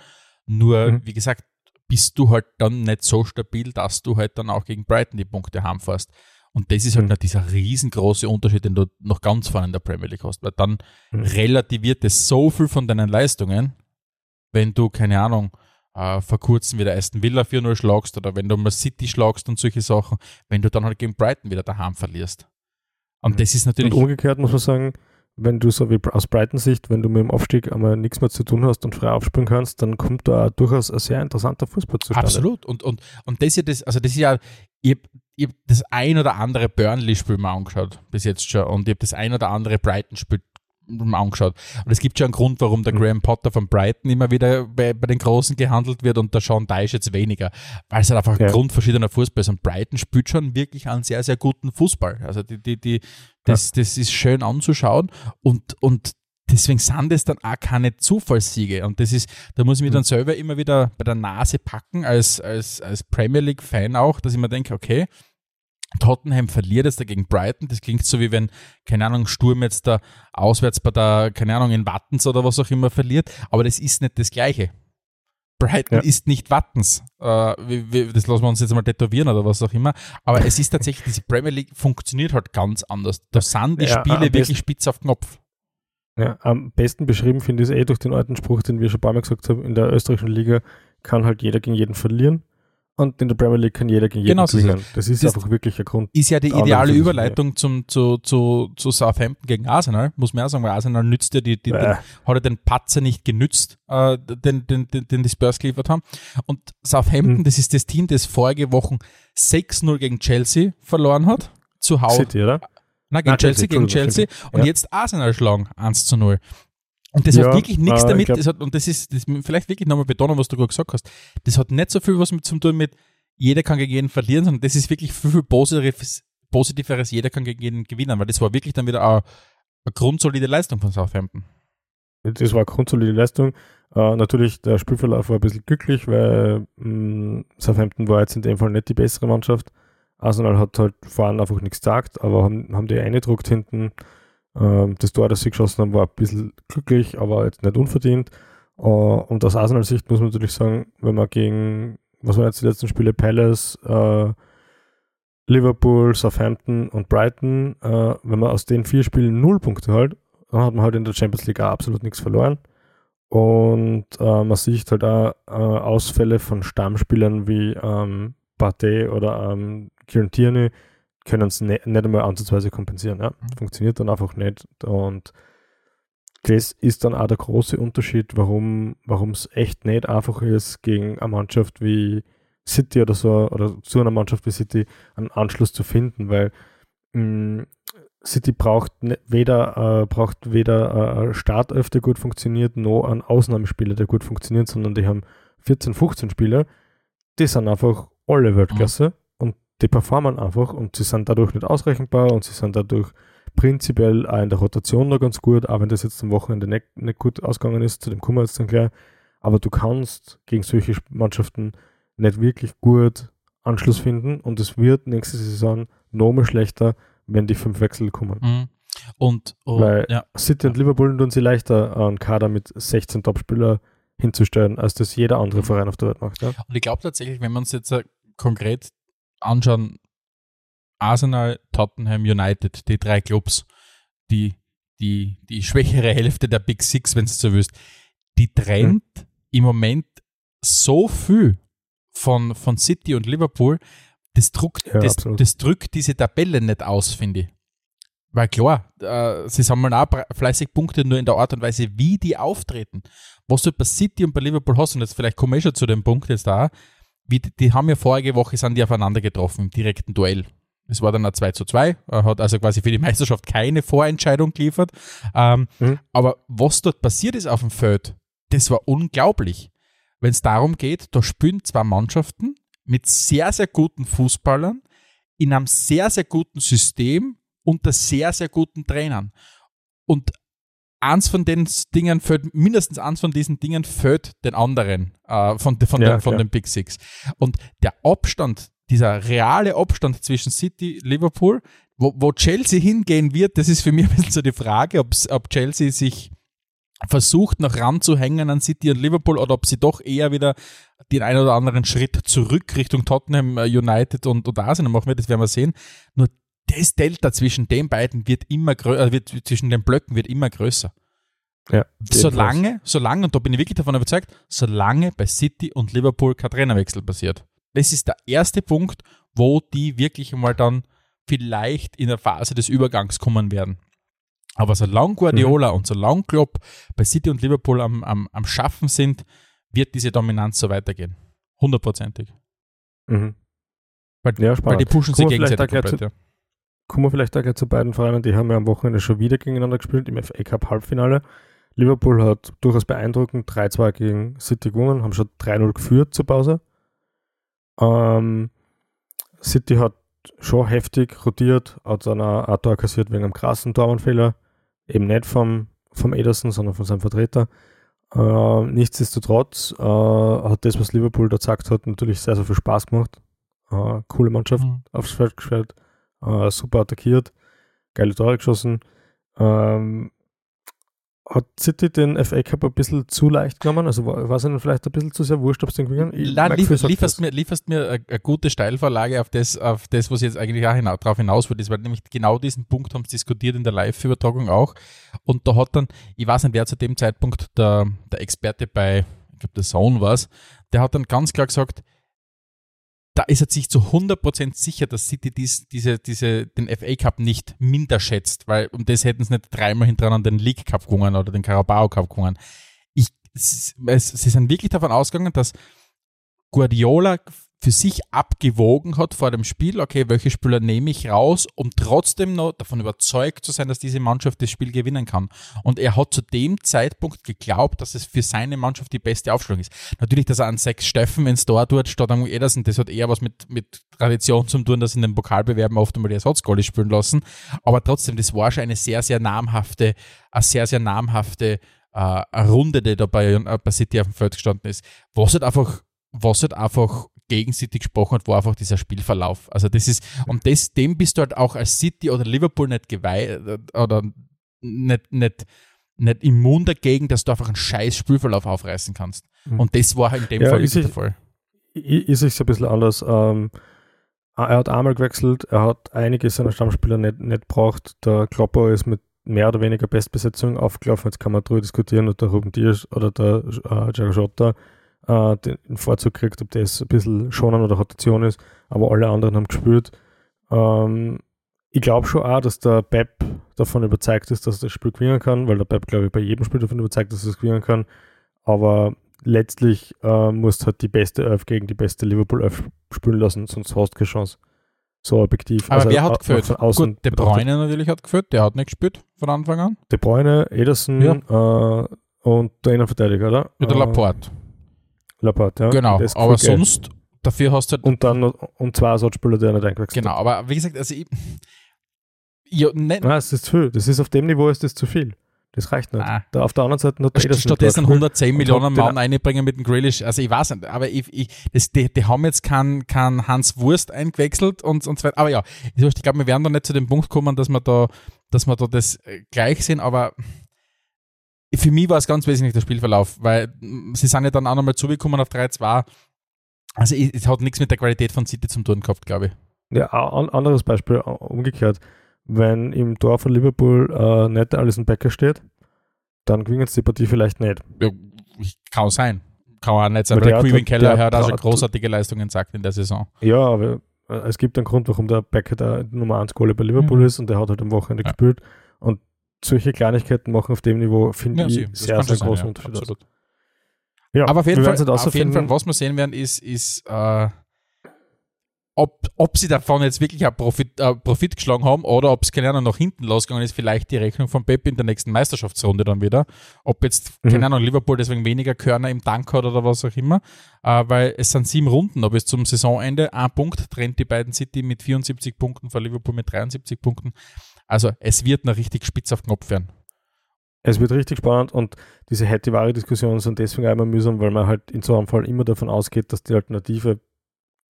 Nur, mhm. wie gesagt, bist du halt dann nicht so stabil, dass du halt dann auch gegen Brighton die Punkte heimfährst. Und das ist halt Mhm. noch dieser riesengroße Unterschied, den du noch ganz vorne in der Premier League hast, weil dann Mhm. relativiert es so viel von deinen Leistungen, wenn du, keine Ahnung, äh, vor kurzem wieder Aston Villa 4-0 schlagst oder wenn du mal City schlagst und solche Sachen, wenn du dann halt gegen Brighton wieder daheim verlierst. Und Mhm. das ist natürlich, Und umgekehrt muss man sagen, wenn du so wie aus Brighton-Sicht, wenn du mit dem Aufstieg einmal nichts mehr zu tun hast und frei aufspielen kannst, dann kommt da durchaus ein sehr interessanter Fußball zustande. absolut. Und, und, und das ist ja das, also das ist ja, ich hab, ich hab das ein oder andere Burnley-Spiel mal angeschaut, bis jetzt schon, und ich habe das ein oder andere Brighton-Spiel angeschaut. Und es gibt schon einen Grund, warum der Mhm. Graham Potter von Brighton immer wieder bei, bei den Großen gehandelt wird und der Sean Dyche jetzt weniger, weil es halt einfach Ja. ein grundverschiedener Fußball ist. Und Brighton spielt schon wirklich einen sehr, sehr guten Fußball. Also die, die, die, das, das ist schön anzuschauen und, und deswegen sind es dann auch keine Zufallssiege. Und das ist, da muss ich mich Mhm. dann selber immer wieder bei der Nase packen, als, als, als Premier League-Fan auch, dass ich mir denke, okay, Tottenham verliert jetzt dagegen Brighton. Das klingt so wie wenn, keine Ahnung, Sturm jetzt da auswärts bei der, keine Ahnung, in Wattens oder was auch immer verliert. Aber das ist nicht das Gleiche. Brighton Ja. ist nicht Wattens. Äh, wie- wie- das lassen wir uns jetzt mal tätowieren oder was auch immer. Aber es ist tatsächlich, diese Premier League funktioniert halt ganz anders. Da sind die Ja, Spiele wirklich besten- spitz auf Knopf. Ja, am besten beschrieben finde ich es eh durch den alten Spruch, den wir schon ein paar Mal gesagt haben, in der österreichischen Liga kann halt jeder gegen jeden verlieren und in der Premier League kann jeder gegen jeden Genau so. Das ist Das- einfach wirklich ein Grund. Ist ja die ideale Überleitung zum, zu, zu, zu Southampton gegen Arsenal, muss man auch sagen, weil Arsenal nützt ja die, die, den, Äh, hat er den Patzer nicht genützt, äh, den, den, den, den die Spurs geliefert haben. Und Southampton, Mhm. das ist das Team, das vorige Wochen 6-0 gegen Chelsea verloren hat. Zu Hause. City, oder? Nein, gegen Ah, Chelsea, gegen Chelsea. Und Ja. jetzt Arsenal schlagen 1 zu 0. Und das Ja, hat wirklich nichts äh, damit, das hat, und das ist, das vielleicht wirklich nochmal betonen, was du gerade gesagt hast. Das hat nicht so viel was mit zu tun mit, jeder kann gegen jeden verlieren, sondern das ist wirklich viel, viel positiveres, positiveres, jeder kann gegen jeden gewinnen, weil das war wirklich dann wieder eine, eine grundsolide Leistung von Southampton. Das war eine grundsolide Leistung. Äh, natürlich, der Spielverlauf war ein bisschen glücklich, weil mh, Southampton war jetzt in dem Fall nicht die bessere Mannschaft. Arsenal hat halt vorhin einfach nichts gesagt, aber haben, haben die eingedruckt hinten. Ähm, das Tor, das sie geschossen haben, war ein bisschen glücklich, aber jetzt nicht unverdient. Äh, und aus Arsenal-Sicht muss man natürlich sagen, wenn man gegen, was waren jetzt die letzten Spiele, Palace, äh, Liverpool, Southampton und Brighton, äh, wenn man aus den vier Spielen null Punkte halt, dann hat man halt in der Champions League auch absolut nichts verloren. Und äh, man sieht halt auch äh, Ausfälle von Stammspielern wie ähm, Partey oder ähm, Kieran Tierney können es ne, nicht einmal ansatzweise kompensieren. Ja? Mhm. Funktioniert dann einfach nicht. Und das ist dann auch der große Unterschied, warum es echt nicht einfach ist, gegen eine Mannschaft wie City oder so, oder zu einer Mannschaft wie City einen Anschluss zu finden, weil mh, City braucht ne, weder, äh, braucht weder äh, Startelf, der gut funktioniert, noch einen Ausnahmespieler, der gut funktioniert, sondern die haben 14, 15 Spieler, die sind einfach alle Weltklasse und die performen einfach und sie sind dadurch nicht ausrechenbar und sie sind dadurch prinzipiell auch in der Rotation noch ganz gut, auch wenn das jetzt am Wochenende nicht, nicht gut ausgegangen ist, zu dem kommen wir jetzt dann gleich. Aber du kannst gegen solche Mannschaften nicht wirklich gut Anschluss finden und es wird nächste Saison noch mal schlechter, wenn die fünf Wechsel kommen. Mhm. Und, und Weil- ja, City und Liverpool tun sie leichter, einen Kader mit 16 Topspieler hinzustellen, als das jeder andere Mhm. Verein auf der Welt macht. Ja? Und ich glaube tatsächlich, wenn wir uns jetzt äh, konkret anschauen, Arsenal, Tottenham, United, die drei Clubs, die, die, die schwächere Hälfte der Big Six, wenn du so willst, die trennt im Moment so viel von, von City und Liverpool, das drückt, Ja, das, das drückt diese Tabelle nicht aus, finde ich. Weil klar, äh, sie sammeln auch fleißig Punkte nur in der Art und Weise, wie die auftreten. Was du bei City und bei Liverpool hast, und jetzt vielleicht komme ich schon zu dem Punkt jetzt da, wie, die, haben ja vorige Woche sind die aufeinander getroffen im direkten Duell. Es war dann ein 2 zu 2, er hat also quasi für die Meisterschaft keine Vorentscheidung geliefert. Ähm, Mhm. Aber was dort passiert ist auf dem Feld, das war unglaublich. Wenn es darum geht, da spielen zwei Mannschaften mit sehr, sehr guten Fußballern in einem sehr, sehr guten System unter sehr, sehr guten Trainern. Und eins von den Dingen fällt, mindestens eins von diesen Dingen fällt den anderen äh, von, von, Ja, den, von den Big Six. Und der Abstand, dieser reale Abstand zwischen City, Liverpool, wo, wo Chelsea hingehen wird, das ist für mich ein bisschen so die Frage, ob Chelsea sich versucht, noch ranzuhängen an City und Liverpool oder ob sie doch eher wieder den einen oder anderen Schritt zurück Richtung Tottenham äh, United und, und Arsenal machen wird, das werden wir sehen. Nur das Delta zwischen den beiden wird immer größer, wird, zwischen den Blöcken wird immer größer. Ja, Solange, solange, und da bin ich wirklich davon überzeugt, solange bei City und Liverpool kein Trainerwechsel passiert. Das ist der erste Punkt, wo die wirklich einmal dann vielleicht in der Phase des Übergangs kommen werden. Aber solange Guardiola Mhm. und solange Klopp bei City und Liverpool am, am, am Schaffen sind, wird diese Dominanz so weitergehen. Hundertprozentig. Mhm. Weil, Ja, weil die pushen sich gegenseitig komplett. Ja. Kommen wir vielleicht da gleich zu beiden Vereinen, die haben ja am Wochenende schon wieder gegeneinander gespielt im FA Cup Halbfinale. Liverpool hat durchaus beeindruckend 3-2 gegen City gewonnen, haben schon 3-0 geführt zur Pause. Ähm, City hat schon heftig rotiert, hat dann auch ein Tor kassiert wegen einem krassen Torwandfehler. Eben nicht vom, vom Ederson, sondern von seinem Vertreter. Ähm, nichtsdestotrotz äh, hat das, was Liverpool da gesagt hat, natürlich sehr, sehr viel Spaß gemacht. Äh, coole Mannschaft Mhm. aufs Feld gestellt, äh, super attackiert, geile Tore geschossen. Ähm, hat City den FA Cup ein bisschen zu leicht genommen? Also war war es ihnen vielleicht ein bisschen zu sehr wurscht, ob sie den gewinnen? Nein, mein lief, Gefühl sagt lieferst, das. mir, lieferst mir eine, eine gute Steilvorlage auf das, auf das, was jetzt eigentlich auch hina darauf hinaus wird, ist, weil nämlich genau diesen Punkt haben sie diskutiert in der Live-Übertragung auch. Und da hat dann, ich weiß nicht, wer zu dem Zeitpunkt der, der Experte bei, ich glaube, der Zone war der hat dann ganz klar gesagt, da ist er sich zu 100% sicher, dass City dies, diese, diese, den FA Cup nicht minder schätzt, weil um das hätten sie nicht dreimal hintereinander den League Cup gewonnen oder den Carabao Cup gewonnen. Ich, es, es, sie sind wirklich davon ausgegangen, dass Guardiola für sich abgewogen hat vor dem Spiel, okay, welche Spieler nehme ich raus, um trotzdem noch davon überzeugt zu sein, dass diese Mannschaft das Spiel gewinnen kann. Und er hat zu dem Zeitpunkt geglaubt, dass es für seine Mannschaft die beste Aufstellung ist. Natürlich, dass er an sechs Steffen ins Tor tut, statt an Ederson, das hat eher was mit, mit Tradition zu tun, dass in den Pokalbewerben oft einmal die Ersatzgoalie spielen lassen. Aber trotzdem, das war schon eine sehr, sehr namhafte, eine sehr, sehr namhafte äh, Runde, die da bei, äh, bei City auf dem Feld gestanden ist. Was halt einfach, was halt einfach gegen City gesprochen hat, war einfach dieser Spielverlauf. Also das ist, und das, dem bist du halt auch als City oder Liverpool nicht geweiht oder nicht, nicht, nicht immun dagegen, dass du einfach einen scheiß Spielverlauf aufreißen kannst. Mhm. Und das war halt in dem Ja, Fall ist ich- der Fall. Ist es ein bisschen anders. Ähm, er hat einmal gewechselt, er hat einige seiner Stammspieler nicht, nicht braucht. Der Klopper ist mit mehr oder weniger Bestbesetzung aufgelaufen. Jetzt kann man darüber diskutieren, ob der Ruben Dias oder der äh, Jago Jota äh, den Vorzug kriegt, ob das ein bisschen Schonen oder Rotation ist. Aber alle anderen haben gespielt. Ähm, ich glaube schon auch, dass der Pep davon überzeugt ist, dass er das Spiel gewinnen kann, weil der Pep, glaube ich, bei jedem Spiel davon überzeugt ist, dass er es gewinnen kann. Aber letztlich äh, musst halt die beste Elf gegen die beste Liverpool Elf spielen lassen, sonst hast du keine Chance. So objektiv. Aber Also, wer hat geführt? Gut, De betrachtet. Bruyne natürlich hat geführt, der hat nicht gespielt von Anfang an. De Bruyne, Ederson äh, und der Innenverteidiger, oder? Ja, der Äh, Laporte. Laporte, ja. genau. Aber sonst, dafür hast du halt Und dann und zwei Ersatzspieler, die er nicht eingewechselt Genau, hat. aber wie gesagt, also ich, ja, nicht, Nein, es ist zu viel. Das ist auf dem Niveau ist das zu viel. Das reicht nicht. Ah. Da, auf der anderen Seite hat Ederson stattdessen dort gespielt. 110 und Millionen Mann einbringen mit dem Grealish. Also ich weiß nicht, aber ich, ich, das, die, die haben jetzt keinen kein Hans Wurst eingewechselt und, und so weiter. Aber ja, ich, ich glaube, wir werden da nicht zu dem Punkt kommen, dass wir da, dass wir da das äh, gleich sehen, aber für mich war es ganz wesentlich der Spielverlauf, weil sie sind ja dann auch nochmal zugekommen auf 3-2. Also es hat nichts mit der Qualität von City zum tun gehabt, glaube ich. Ja, ein anderes Beispiel, umgekehrt. Wenn im Tor von Liverpool äh, nicht der Alison Becker steht, dann gewinnen sie die Partie vielleicht nicht. Ja, kann sein. Kann auch nicht sein, Weil weil der der hat- Queen Keller der hat auch schon hat- großartige Leistungen gesagt in der Saison. Ja, aber äh, es gibt einen Grund, warum der Becker der Nummer 1 Goalie bei Liverpool Mhm. ist und der hat halt am Wochenende Ja. gespielt. Und solche Kleinigkeiten machen auf dem Niveau, finde Ja, ich, sie, das sehr, sehr sein, großen ja, Unterschied aus. absolut. Ja, Aber auf jeden, Fall, auf jeden Fall, was wir sehen werden, ist, ist äh, ob, ob sie davon jetzt wirklich einen Profit, äh, Profit geschlagen haben oder ob es keine Ahnung nach hinten losgegangen ist, vielleicht die Rechnung von Pep in der nächsten Meisterschaftsrunde dann wieder. Ob jetzt, Mhm. keine Ahnung, Liverpool deswegen weniger Körner im Tank hat oder was auch immer. Äh, weil es sind sieben Runden, aber bis zum Saisonende ein Punkt trennt die beiden City mit 74 Punkten vor Liverpool mit 73 Punkten. Also es wird noch richtig spitz auf Knopf werden. Es wird richtig spannend und diese hätte-wahre-Diskussionen sind deswegen einmal mühsam, weil man halt in so einem Fall immer davon ausgeht, dass die Alternative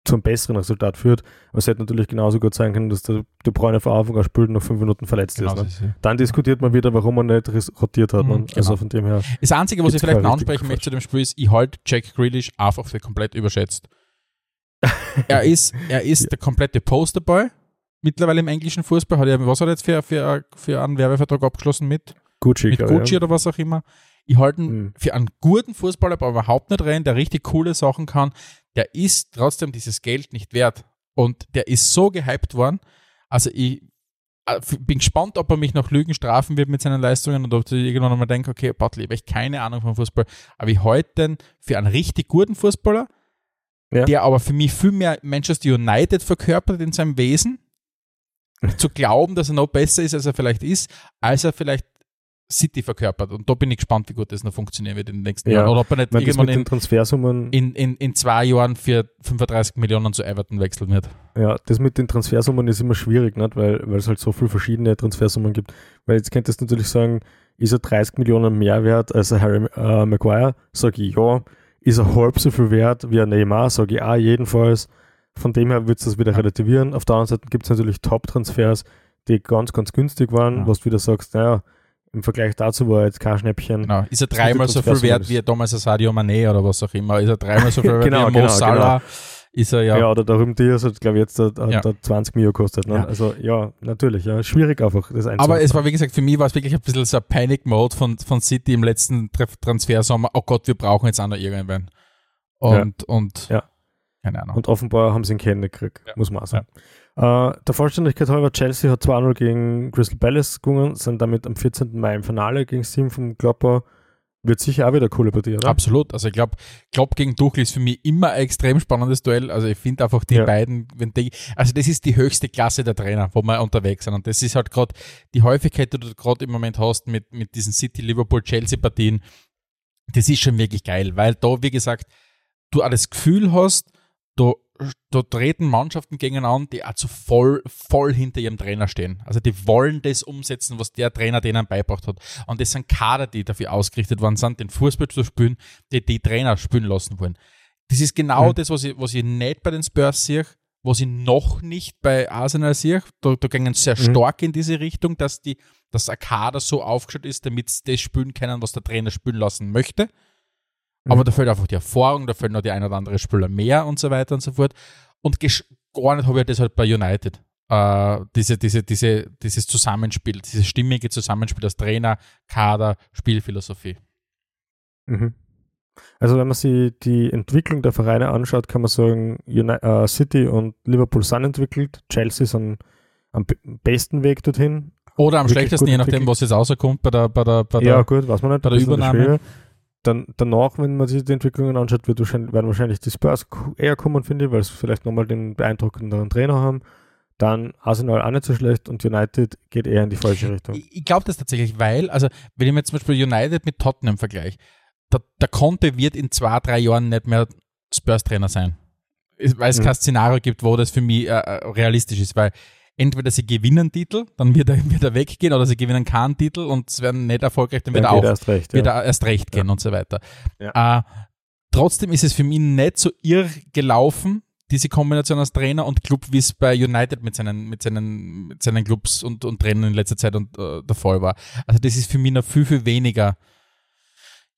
zum besseren Resultat führt. Aber es hätte natürlich genauso gut sein können, dass der De Bruyne von Anfang an spielt und nach fünf Minuten verletzt Genau, ist. Ne? ist- Dann diskutiert man wieder, warum man nicht rotiert hat. Mhm, ne? Also genau. von dem her. Das Einzige, was ich vielleicht noch ansprechen möchte zu dem Spiel ist, ich halte Jack Grealish einfach für komplett überschätzt. er ist, er ist Ja. der komplette Posterboy, mittlerweile im englischen Fußball. Hat er, was hat er jetzt für, für, für einen Werbevertrag abgeschlossen mit? Gucci, mit Gucci ja. oder was auch immer. Ich halte ihn Mhm. für einen guten Fußballer, aber überhaupt nicht rein, der richtig coole Sachen kann. Der ist trotzdem dieses Geld nicht wert. Und der ist so gehypt worden. Also ich äh, bin gespannt, ob er mich noch Lügen strafen wird mit seinen Leistungen und ob ich irgendwann einmal denke, okay, Bartley, habe ich keine Ahnung vom Fußball. Aber ich halte den für einen richtig guten Fußballer, Ja. der aber für mich viel mehr Manchester United verkörpert in seinem Wesen. Zu glauben, dass er noch besser ist, als er vielleicht ist, als er vielleicht City verkörpert. Und da bin ich gespannt, wie gut das noch funktionieren wird in den nächsten Ja. Jahren. Oder ob er nicht Ich meine, irgendwann in, Transfersummen, in, in, in zwei Jahren für 35 Millionen zu Everton wechseln wird. ja, das mit den Transfersummen ist immer schwierig, nicht? Weil, weil es halt so viele verschiedene Transfersummen gibt. Weil jetzt könntest du natürlich sagen, ist er 30 Millionen mehr wert als ein Harry äh, Maguire? Sag ich ja. Ist er halb so viel wert wie ein Neymar? Sag ich auch jedenfalls. Von dem her wird es das wieder Ja. relativieren. Auf der anderen Seite gibt es natürlich Top-Transfers, die ganz, ganz günstig waren, Ja. was du wieder sagst, naja, im Vergleich dazu war er jetzt kein Schnäppchen. Genau. Ist er dreimal so der viel wert wie damals Sadio Mané oder was auch immer? Ist er dreimal so viel wert Genau, wie Mo genau, Salah? Ist er ja. Ja, oder der Rüm Diaz hat, glaube ich, jetzt hat, Ja. hat 20 Mio gekostet. Ne? Ja. Also ja, natürlich, ja. Schwierig einfach, das einzuordnen. Aber es war, wie gesagt, für mich war es wirklich ein bisschen so ein Panic-Mode von, von City im letzten Transfersommer. Oh Gott, wir brauchen jetzt auch noch irgendwen. Und, und Ja. Keine Ahnung. Und offenbar haben sie ihn kennengekriegt, Ja. muss man auch sagen. Äh, der Vollständigkeit halber, Chelsea hat 2-0 gegen Crystal Palace gewonnen, sind damit am 14. Mai im Finale gegen das Team vom Klopper. Wird sicher auch wieder coole Partie, oder? Absolut. Also ich glaube, Klopp gegen Tuchel ist für mich immer ein extrem spannendes Duell. Also ich finde einfach die Ja. beiden, wenn die, also das ist die höchste Klasse der Trainer, wo wir unterwegs sind. Und das ist halt gerade die Häufigkeit, die du gerade im Moment hast mit, mit diesen City, Liverpool, Chelsea-Partien. Das ist schon wirklich geil, weil da, wie gesagt, du auch das Gefühl hast, da, da treten Mannschaften gegeneinander, die auch zu voll, voll hinter ihrem Trainer stehen. Also die wollen das umsetzen, was der Trainer denen beibracht hat. Und das sind Kader, die dafür ausgerichtet worden sind, den Fußball zu spielen, die die Trainer spielen lassen wollen. Das ist genau Mhm. das, was ich, was ich nicht bei den Spurs sehe, was ich noch nicht bei Arsenal sehe. Da, da gehen sie sehr Mhm. stark in diese Richtung, dass die, dass ein Kader so aufgestellt ist, damit sie das spielen können, was der Trainer spielen lassen möchte. Aber Mhm. da fehlt einfach die Erfahrung, da fehlt noch die ein oder andere Spieler mehr und so weiter und so fort. Und gar nicht habe ich das halt bei United. Äh, diese, diese, diese, dieses Zusammenspiel, dieses stimmige Zusammenspiel aus Trainer, Kader, Spielphilosophie. Mhm. Also wenn man sich die Entwicklung der Vereine anschaut, kann man sagen, Uni äh, City und Liverpool sind entwickelt, Chelsea sind am be- besten Weg dorthin. Oder am schlechtesten, je nachdem, was jetzt rauskommt bei der, bei der, bei der ja gut, weiß man nicht. bei der Übernahme. Dann, danach, wenn man sich die Entwicklungen anschaut, wird wahrscheinlich, werden wahrscheinlich die Spurs eher kommen, finde ich, weil sie vielleicht nochmal den beeindruckenderen Trainer haben. Dann Arsenal auch nicht so schlecht und United geht eher in die falsche Richtung. Ich, glaube das tatsächlich, weil, also wenn ich mir zum Beispiel United mit Tottenham vergleiche, der, der Conte wird in zwei, drei Jahren nicht mehr Spurs-Trainer sein. Weil es Mhm. kein Szenario gibt, wo das für mich äh, äh, realistisch ist, weil entweder sie gewinnen Titel, dann wird er, wird er weggehen, oder sie gewinnen keinen Titel und es werden nicht erfolgreich, dann wird Dann er auch erst recht. wird Ja. er erst recht gehen und so weiter. Ja. Äh, trotzdem ist es für mich nicht so irr gelaufen, diese Kombination aus Trainer und Club, wie es bei United mit seinen, mit seinen, mit seinen Clubs und, und Trainern in letzter Zeit und, äh, der Fall war. Also das ist für mich noch viel, viel weniger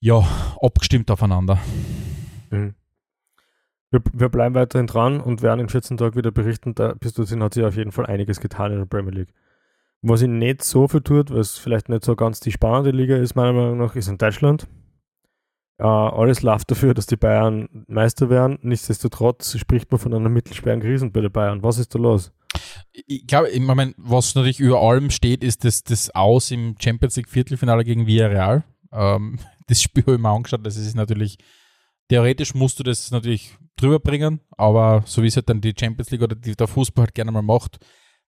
ja, abgestimmt aufeinander. Mhm. Wir, wir bleiben weiterhin dran und werden in 14 Tagen wieder berichten. Da, bis dorthin hat sich auf jeden Fall einiges getan in der Premier League. Was sich nicht so viel tut, weil es vielleicht nicht so ganz die spannende Liga ist, meiner Meinung nach, ist in Deutschland. Äh, alles läuft dafür, dass die Bayern Meister werden. Nichtsdestotrotz spricht man von einer mittelschweren Krise bei den Bayern. Was ist da los? Ich glaube, ich meine, was natürlich über allem steht, ist das, das Aus im Champions League Viertelfinale gegen Villarreal. Ähm, das Spiel habe ich mir angeschaut, das ist natürlich, theoretisch musst du das natürlich drüber bringen, aber so wie es halt dann die Champions League oder die, der Fußball halt gerne mal macht,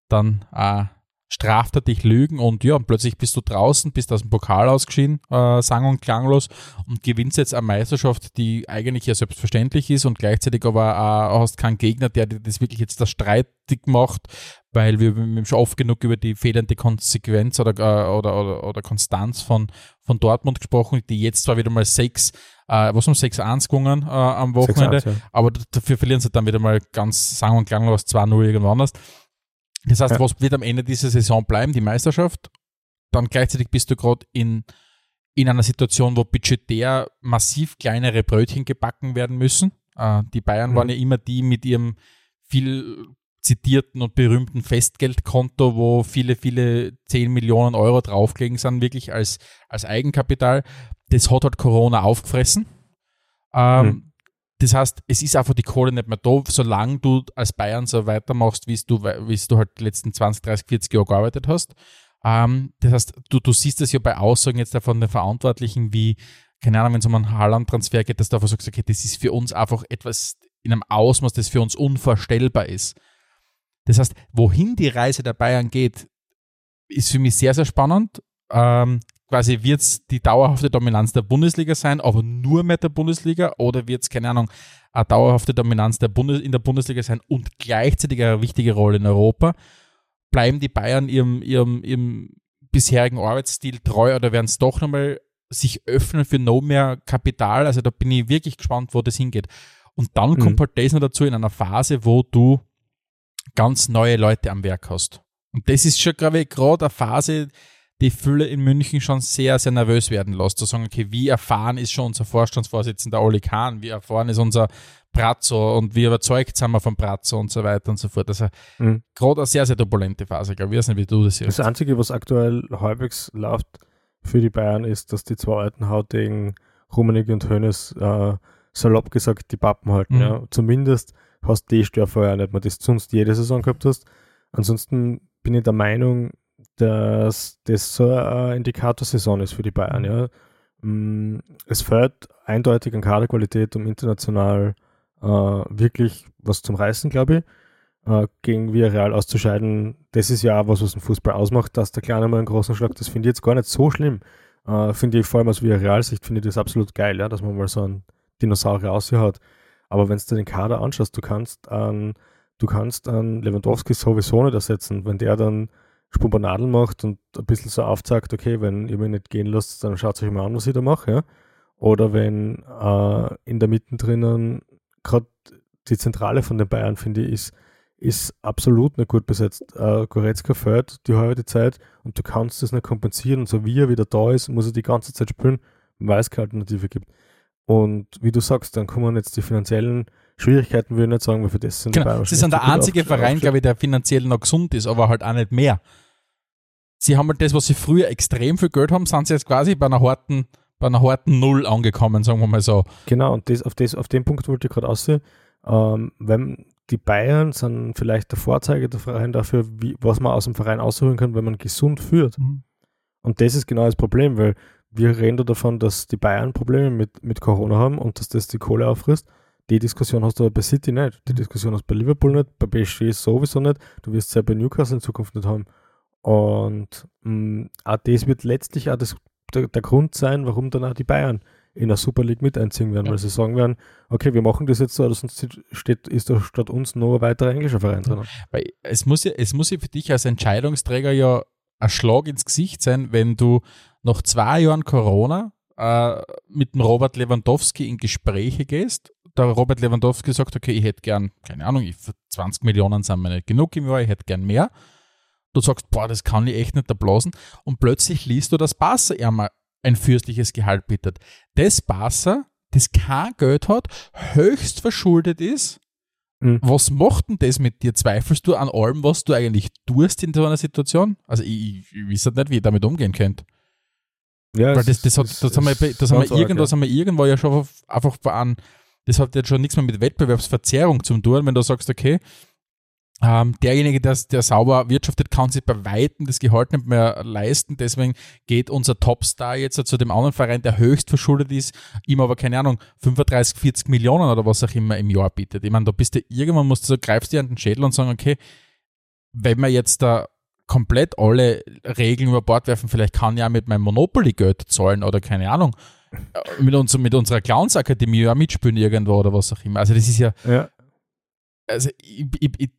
dann äh, straft dich Lügen und ja, plötzlich bist du draußen, bist aus dem Pokal ausgeschieden, äh, sang- und klanglos und gewinnst jetzt eine Meisterschaft, die eigentlich ja selbstverständlich ist und gleichzeitig aber auch hast keinen Gegner, der dir das wirklich jetzt das streitig macht, weil wir schon oft genug über die fehlende Konsequenz oder, äh, oder, oder, oder Konstanz von, von Dortmund gesprochen, die jetzt zwar wieder mal sechs, äh, was haben 6-1 gewonnen äh, am Wochenende, 6-1, ja. aber dafür verlieren sie dann wieder mal ganz sang- und klanglos 2-0 irgendwann anders. Das heißt, Ja. was wird am Ende dieser Saison bleiben? Die Meisterschaft. Dann gleichzeitig bist du gerade in, in einer Situation, wo budgetär massiv kleinere Brötchen gebacken werden müssen. Äh, die Bayern Mhm. waren ja immer die mit ihrem viel zitierten und berühmten Festgeldkonto, wo viele, viele 10 Millionen Euro draufgelegen sind, wirklich als, als Eigenkapital. Das hat halt Corona aufgefressen. Ähm, mhm. Das heißt, es ist einfach die Kohle nicht mehr da, solange du als Bayern so weitermachst, wie du, wie du halt die letzten 20, 30, 40 Jahre gearbeitet hast. Ähm, das heißt, du, du siehst das ja bei Aussagen jetzt von den Verantwortlichen, wie, keine Ahnung, wenn es um einen Haaland-Transfer geht, dass du einfach sagst, okay, das ist für uns einfach etwas in einem Ausmaß, das für uns unvorstellbar ist. Das heißt, wohin die Reise der Bayern geht, ist für mich sehr, sehr spannend. Ähm, quasi wird es die dauerhafte Dominanz der Bundesliga sein, aber nur mit der Bundesliga oder wird es, keine Ahnung, eine dauerhafte Dominanz der Bundes in der Bundesliga sein und gleichzeitig eine wichtige Rolle in Europa? Bleiben die Bayern ihrem, ihrem, ihrem bisherigen Arbeitsstil treu oder werden es doch nochmal sich öffnen für noch mehr Kapital? Also da bin ich wirklich gespannt, wo das hingeht. Und dann mhm. kommt halt das noch dazu in einer Phase, wo du ganz neue Leute am Werk hast. Und das ist schon, glaube ich, gerade eine Phase, die Fülle in München schon sehr, sehr nervös werden lässt. Zu sagen, okay, wie erfahren ist schon unser Vorstandsvorsitzender Oli Kahn, wie erfahren ist unser Brazzo und wie überzeugt sind wir von Brazzo und so weiter und so fort. Also mhm. gerade eine sehr, sehr turbulente Phase, glaube ich. weiß nicht, wie du das siehst. Das Einzige, was aktuell halbwegs läuft für die Bayern, ist, dass die zwei alten Hautigen Rummenigge und Hönes äh, salopp gesagt die Pappen halten. Mhm. Ja. Zumindest hast du die Störfeuer nicht mehr, das du sonst jede Saison gehabt hast. Ansonsten bin ich der Meinung, dass das so eine Indikatorsaison ist für die Bayern. Ja. Mm, es fehlt eindeutig an Kaderqualität, um international äh, wirklich was zum Reißen, glaube ich. Äh, gegen Villarreal auszuscheiden, das ist ja auch was, was den Fußball ausmacht, dass der Kleine mal einen großen Schlag, das finde ich jetzt gar nicht so schlimm. Äh, finde ich vor allem aus Villarreal-Sicht, finde ich das absolut geil, ja, dass man mal so einen Dinosaurier ausgehört. Aber wenn du den Kader anschaust, du kannst an, du kannst an Lewandowski sowieso nicht ersetzen. Wenn der dann Spumpernadeln macht und ein bisschen so aufzeigt, okay, wenn ihr mich nicht gehen lasst, dann schaut euch mal an, was ich da mache, ja. Oder wenn äh, in der Mitte drinnen gerade die Zentrale von den Bayern, finde ich, ist, ist absolut nicht gut besetzt. Äh, Goretzka fällt die halbe Zeit und du kannst das nicht kompensieren. Und so wie er wieder da ist, muss er die ganze Zeit spielen, weil es keine Alternative gibt. Und wie du sagst, dann kommen jetzt die finanziellen Schwierigkeiten, würde ich nicht sagen, weil für das sind genau. die Bayern. Sie sind der einzige Verein, glaube ich, der finanziell noch gesund ist, aber halt auch nicht mehr. Sie haben halt das, was sie früher extrem viel Geld haben, sind sie jetzt quasi bei einer harten, bei einer harten Null angekommen, sagen wir mal so. Genau, und das, auf, das, auf den Punkt wollte ich gerade aussehen. Ähm, wenn die Bayern sind vielleicht der Vorzeige der Verein dafür, wie, was man aus dem Verein ausholen kann, wenn man gesund führt. Mhm. Und das ist genau das Problem, weil wir reden da davon, dass die Bayern Probleme mit, mit Corona haben und dass das die Kohle auffrisst. Die Diskussion hast du aber bei City nicht. Die Diskussion hast du bei Liverpool nicht, bei PSG sowieso nicht. Du wirst es ja bei Newcastle in Zukunft nicht haben. Und mh, mm, auch das wird letztlich auch das, der, der, Grund sein, warum dann auch die Bayern in der Super League mit einziehen werden, ja. weil sie sagen werden, okay, wir machen das jetzt so, sonst steht, ist da statt uns noch ein weiterer englischer Verein drin. Weil es muss ja, es muss ja für dich als Entscheidungsträger ja ein Schlag ins Gesicht sein, wenn du nach zwei Jahren Corona äh, mit dem Robert Lewandowski in Gespräche gehst. Der Robert Lewandowski sagt, okay, ich hätte gern, keine Ahnung, 20 Millionen sind mir nicht genug im Jahr, ich hätte gern mehr. Du sagst, boah, das kann ich echt nicht erblasen. Und plötzlich liest du, dass Barca einmal ein fürstliches Gehalt bittet. Das Barca, das kein Geld hat, höchst verschuldet ist, Mhm. Was macht denn das mit dir? Zweifelst du an allem, was du eigentlich tust in so einer Situation? Also ich, ich, ich weiß halt nicht, wie ihr damit umgehen könnt. Ja, Weil das, das, hat, das, haben wir, das haben wir irgendwas haben wir irgendwo ja schon einfach an, das hat jetzt schon nichts mehr mit Wettbewerbsverzerrung zu tun, wenn du sagst, okay, ähm, derjenige, der, der sauber wirtschaftet, kann sich bei Weitem das Gehalt nicht mehr leisten. Deswegen geht unser Topstar jetzt zu dem anderen Verein, der höchst verschuldet ist, ihm aber keine Ahnung, 35, 40 Millionen oder was auch immer im Jahr bietet. Ich meine, da bist du irgendwann, musst du so, greifst dir an den Schädel und sagen, okay, wenn wir jetzt da komplett alle Regeln über Bord werfen, vielleicht kann ich ja mit meinem Monopoly Geld zahlen oder keine Ahnung. Mit, uns, mit unserer Clowns-Akademie ja mitspielen irgendwo oder was auch immer. Also das ist ja, ja. also ich, ich, ich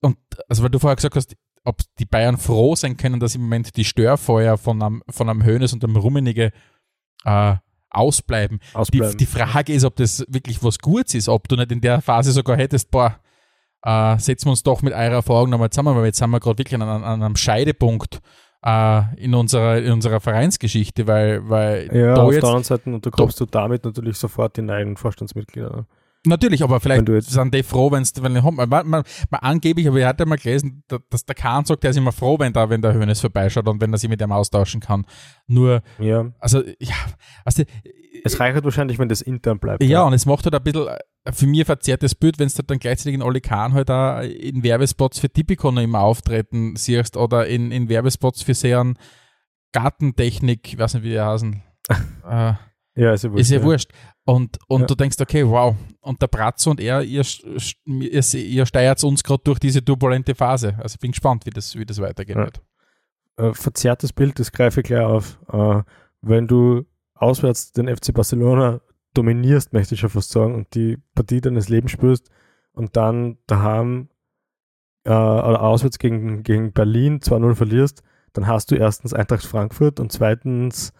und also weil du vorher gesagt hast, ob die Bayern froh sein können, dass im Moment die Störfeuer von einem, von einem Hönes und einem Rummenige äh, ausbleiben. ausbleiben. Die, die, Frage ist, ob das wirklich was Gutes ist, ob du nicht in der Phase sogar hättest, boah, äh, setzen wir uns doch mit eurer Erfahrung nochmal zusammen, weil jetzt sind wir gerade wirklich an, an, einem Scheidepunkt in, unserer, in unserer Vereinsgeschichte, weil, weil ja, da auf jetzt, der anderen Seite, und du kommst du damit natürlich sofort die neuen Vorstandsmitglieder. Natürlich, aber vielleicht Wenn sind die froh, wenn's, wenn man, man, man, angeblich, aber ich hatte mal gelesen, da- dass der Kahn sagt, er ist immer froh, wenn da, wenn der Hönes vorbeischaut und wenn er sich mit dem austauschen kann. Nur, Ja, also, ja, du, es reicht halt wahrscheinlich, wenn das intern bleibt. ja, und es macht halt ein bisschen äh, für mich ein verzerrtes Bild, wenn du dann gleichzeitig in Oli Kahn halt auch in Werbespots für Tipico noch immer auftreten siehst oder in, in Werbespots für sehr Gartentechnik, ich weiß nicht, wie die heißen. äh, ja ist ja wurscht. ist ja wurscht. Und, und Ja. du denkst, okay, wow. Und der Bratzo und er, ihr, ihr, ihr steuert uns gerade durch diese turbulente Phase. Also ich bin gespannt, wie das, wie das weitergehen Ja. äh, verzerrtes Bild, das greife ich gleich auf. Äh, wenn du auswärts den FC Barcelona dominierst, möchte ich schon fast sagen, und die Partie deines Lebens spürst und dann daheim äh, oder auswärts gegen, gegen Berlin 2-0 verlierst, dann hast du erstens Eintracht Frankfurt und zweitens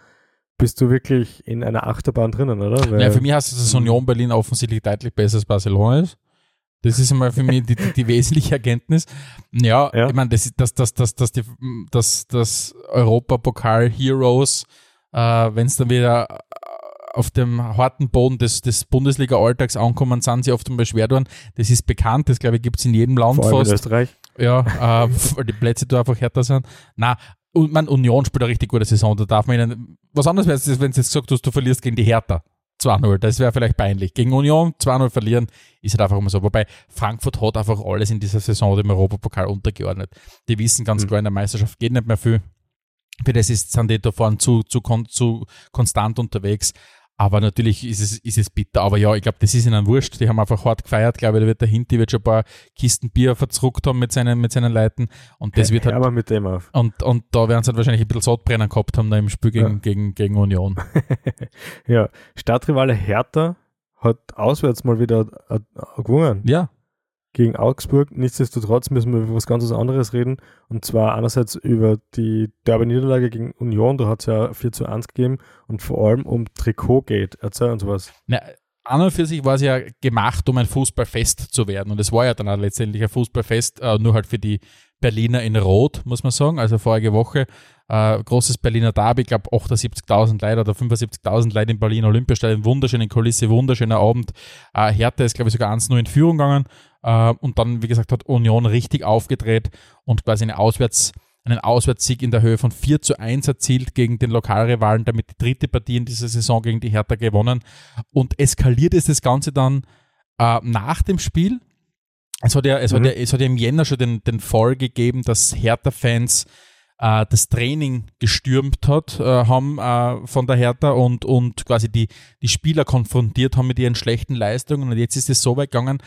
bist du wirklich in einer Achterbahn drinnen, oder? Weil, Ja, für mich heißt es, dass. Union Berlin offensichtlich deutlich besser als Barcelona ist. Das ist einmal für mich die, die, die wesentliche Erkenntnis. Ja, Ja. ich meine, das, das, das, das, das, die, das, das Europapokal Heroes, äh, wenn es dann wieder auf dem harten Boden des, des Bundesliga-Alltags ankommen, sind sie oft einmal schwer tun. Das ist bekannt, das glaube ich gibt es in jedem Land vor allem in fast. Österreich. Ja, äh, weil die Plätze da einfach härter sind. Na, und man Union spielt eine richtig gute Saison. Da darf man ihnen. Was anderes wäre es, wenn du jetzt gesagt hast, du verlierst gegen die Hertha. 2-0, das wäre vielleicht peinlich. Gegen Union 2-0 verlieren, ist halt einfach immer so. Wobei Frankfurt hat einfach alles in dieser Saison dem Europapokal untergeordnet. Die wissen ganz Mhm. klar, in der Meisterschaft geht nicht mehr viel. Für das ist, sind die da vorne zu, zu, kon, zu konstant unterwegs. Aber natürlich ist es, ist es bitter. Aber ja, ich glaube, das ist ihnen wurscht. Die haben einfach hart gefeiert. glaube ich, da wird der Hinti wird schon ein paar Kisten Bier verzruckt haben mit seinen, mit seinen Leuten. Und das wird halt, mal mit dem auf. und, und da werden sie halt wahrscheinlich ein bisschen Sodbrennen gehabt haben da im Spiel gegen, Ja. gegen, gegen Union. ja, Stadtrivale Hertha hat auswärts mal wieder äh, äh, gewonnen. Ja, gegen Augsburg. Nichtsdestotrotz müssen wir über was ganz anderes reden. Und zwar einerseits über die Derby-Niederlage gegen Union. Da hat es ja 4 zu 1 gegeben. Und vor allem um Trikotgate. Erzähl uns was. Na, an und für sich war es ja gemacht, um ein Fußballfest zu werden. Und es war ja dann auch letztendlich ein Fußballfest, äh, nur halt für die Berliner in Rot, muss man sagen. Also vorige Woche äh, großes Berliner Derby, ich glaube 78.000 Leute oder 75.000 Leute im Berlin Olympiastadion, wunderschöne Kulisse, wunderschöner Abend. Äh, Hertha ist, glaube ich, sogar 1-0 in Führung gegangen. Äh, und dann, wie gesagt, hat Union richtig aufgedreht und quasi eine Auswärts, einen Auswärtssieg in der Höhe von 4 zu 1 erzielt gegen den Lokalrivalen, damit die dritte Partie in dieser Saison gegen die Hertha gewonnen. Und eskaliert ist das Ganze dann äh, nach dem Spiel. Es hat ja, es, Mhm. hat ja, es hat ja im Jänner schon den, den Fall gegeben, dass Hertha-Fans äh, das Training gestürmt hat, äh, haben äh, von der Hertha und, und quasi die, die Spieler konfrontiert haben mit ihren schlechten Leistungen. Und jetzt ist es so weit gegangen,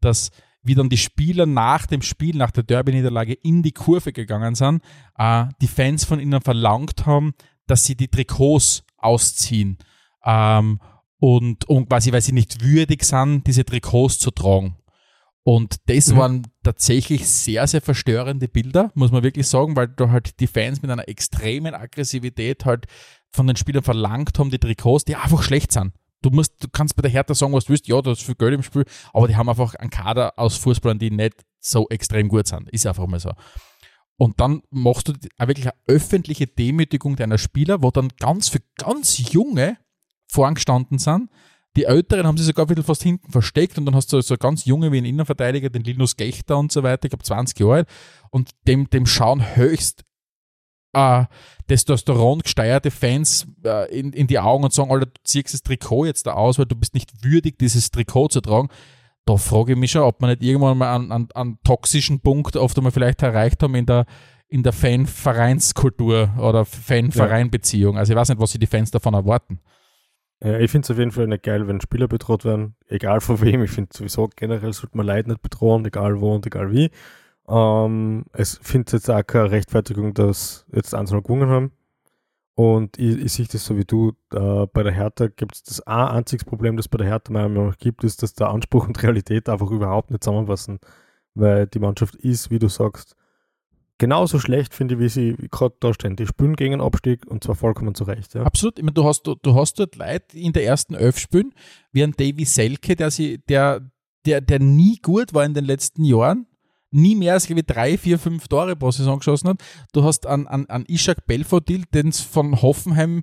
dass wie dann die Spieler nach dem Spiel, nach der Derby-Niederlage in die Kurve gegangen sind, äh, die Fans von ihnen verlangt haben, dass sie die Trikots ausziehen. Ähm, und, und quasi, weil sie nicht würdig sind, diese Trikots zu tragen. Und das Mhm. waren tatsächlich sehr, sehr verstörende Bilder, muss man wirklich sagen, weil da halt die Fans mit einer extremen Aggressivität halt von den Spielern verlangt haben, die Trikots, die einfach schlecht sind. Du musst, du kannst bei der Hertha sagen, was du willst, ja, da ist viel Geld im Spiel, aber die haben einfach einen Kader aus Fußballern, die nicht so extrem gut sind. Ist einfach mal so. Und dann machst du wirklich eine öffentliche Demütigung deiner Spieler, wo dann ganz für ganz junge vorgestanden sind. Die Älteren haben sich sogar ein bisschen fast hinten versteckt und dann hast du so ganz junge wie ein Innenverteidiger, den Linus Gechter und so weiter, ich glaube 20 Jahre alt, und dem, dem schauen höchst äh, Testosteron gesteuerte Fans äh, in, in die Augen und sagen, Alter, du ziehst das Trikot jetzt da aus, weil du bist nicht würdig, dieses Trikot zu tragen. Da frage ich mich schon, ob man nicht irgendwann mal einen, einen, einen toxischen Punkt oft einmal vielleicht erreicht haben in der, in der Fan-Vereinskultur oder Fan-Verein-Beziehung. Also ich weiß nicht, was sich die Fans davon erwarten. Ja, ich finde es auf jeden Fall nicht geil, wenn Spieler bedroht werden, egal von wem. Ich finde sowieso generell sollte man Leute nicht bedrohen, egal wo und egal wie. Ähm, es findet jetzt auch keine Rechtfertigung, dass jetzt einzelne gewonnen haben. Und ich, ich sehe das so wie du. Äh, bei der Hertha gibt es das ein einziges Problem, das bei der Hertha meiner Meinung nach gibt, ist, dass der Anspruch und Realität einfach überhaupt nicht zusammenpassen. Weil die Mannschaft ist, wie du sagst, genauso schlecht, finde ich, wie sie gerade da stehen. Die spielen gegen den Abstieg und zwar vollkommen zu Recht. Ja. Absolut. Ich meine, du hast, du, du hast dort Leute in der ersten Elf spielen, wie ein Davy Selke, der, sie, der, der, der nie gut war in den letzten Jahren, nie mehr als glaube ich, drei, vier, fünf Tore pro Saison geschossen hat. Du hast an, an, an Ishak Belfodil, den es von Hoffenheim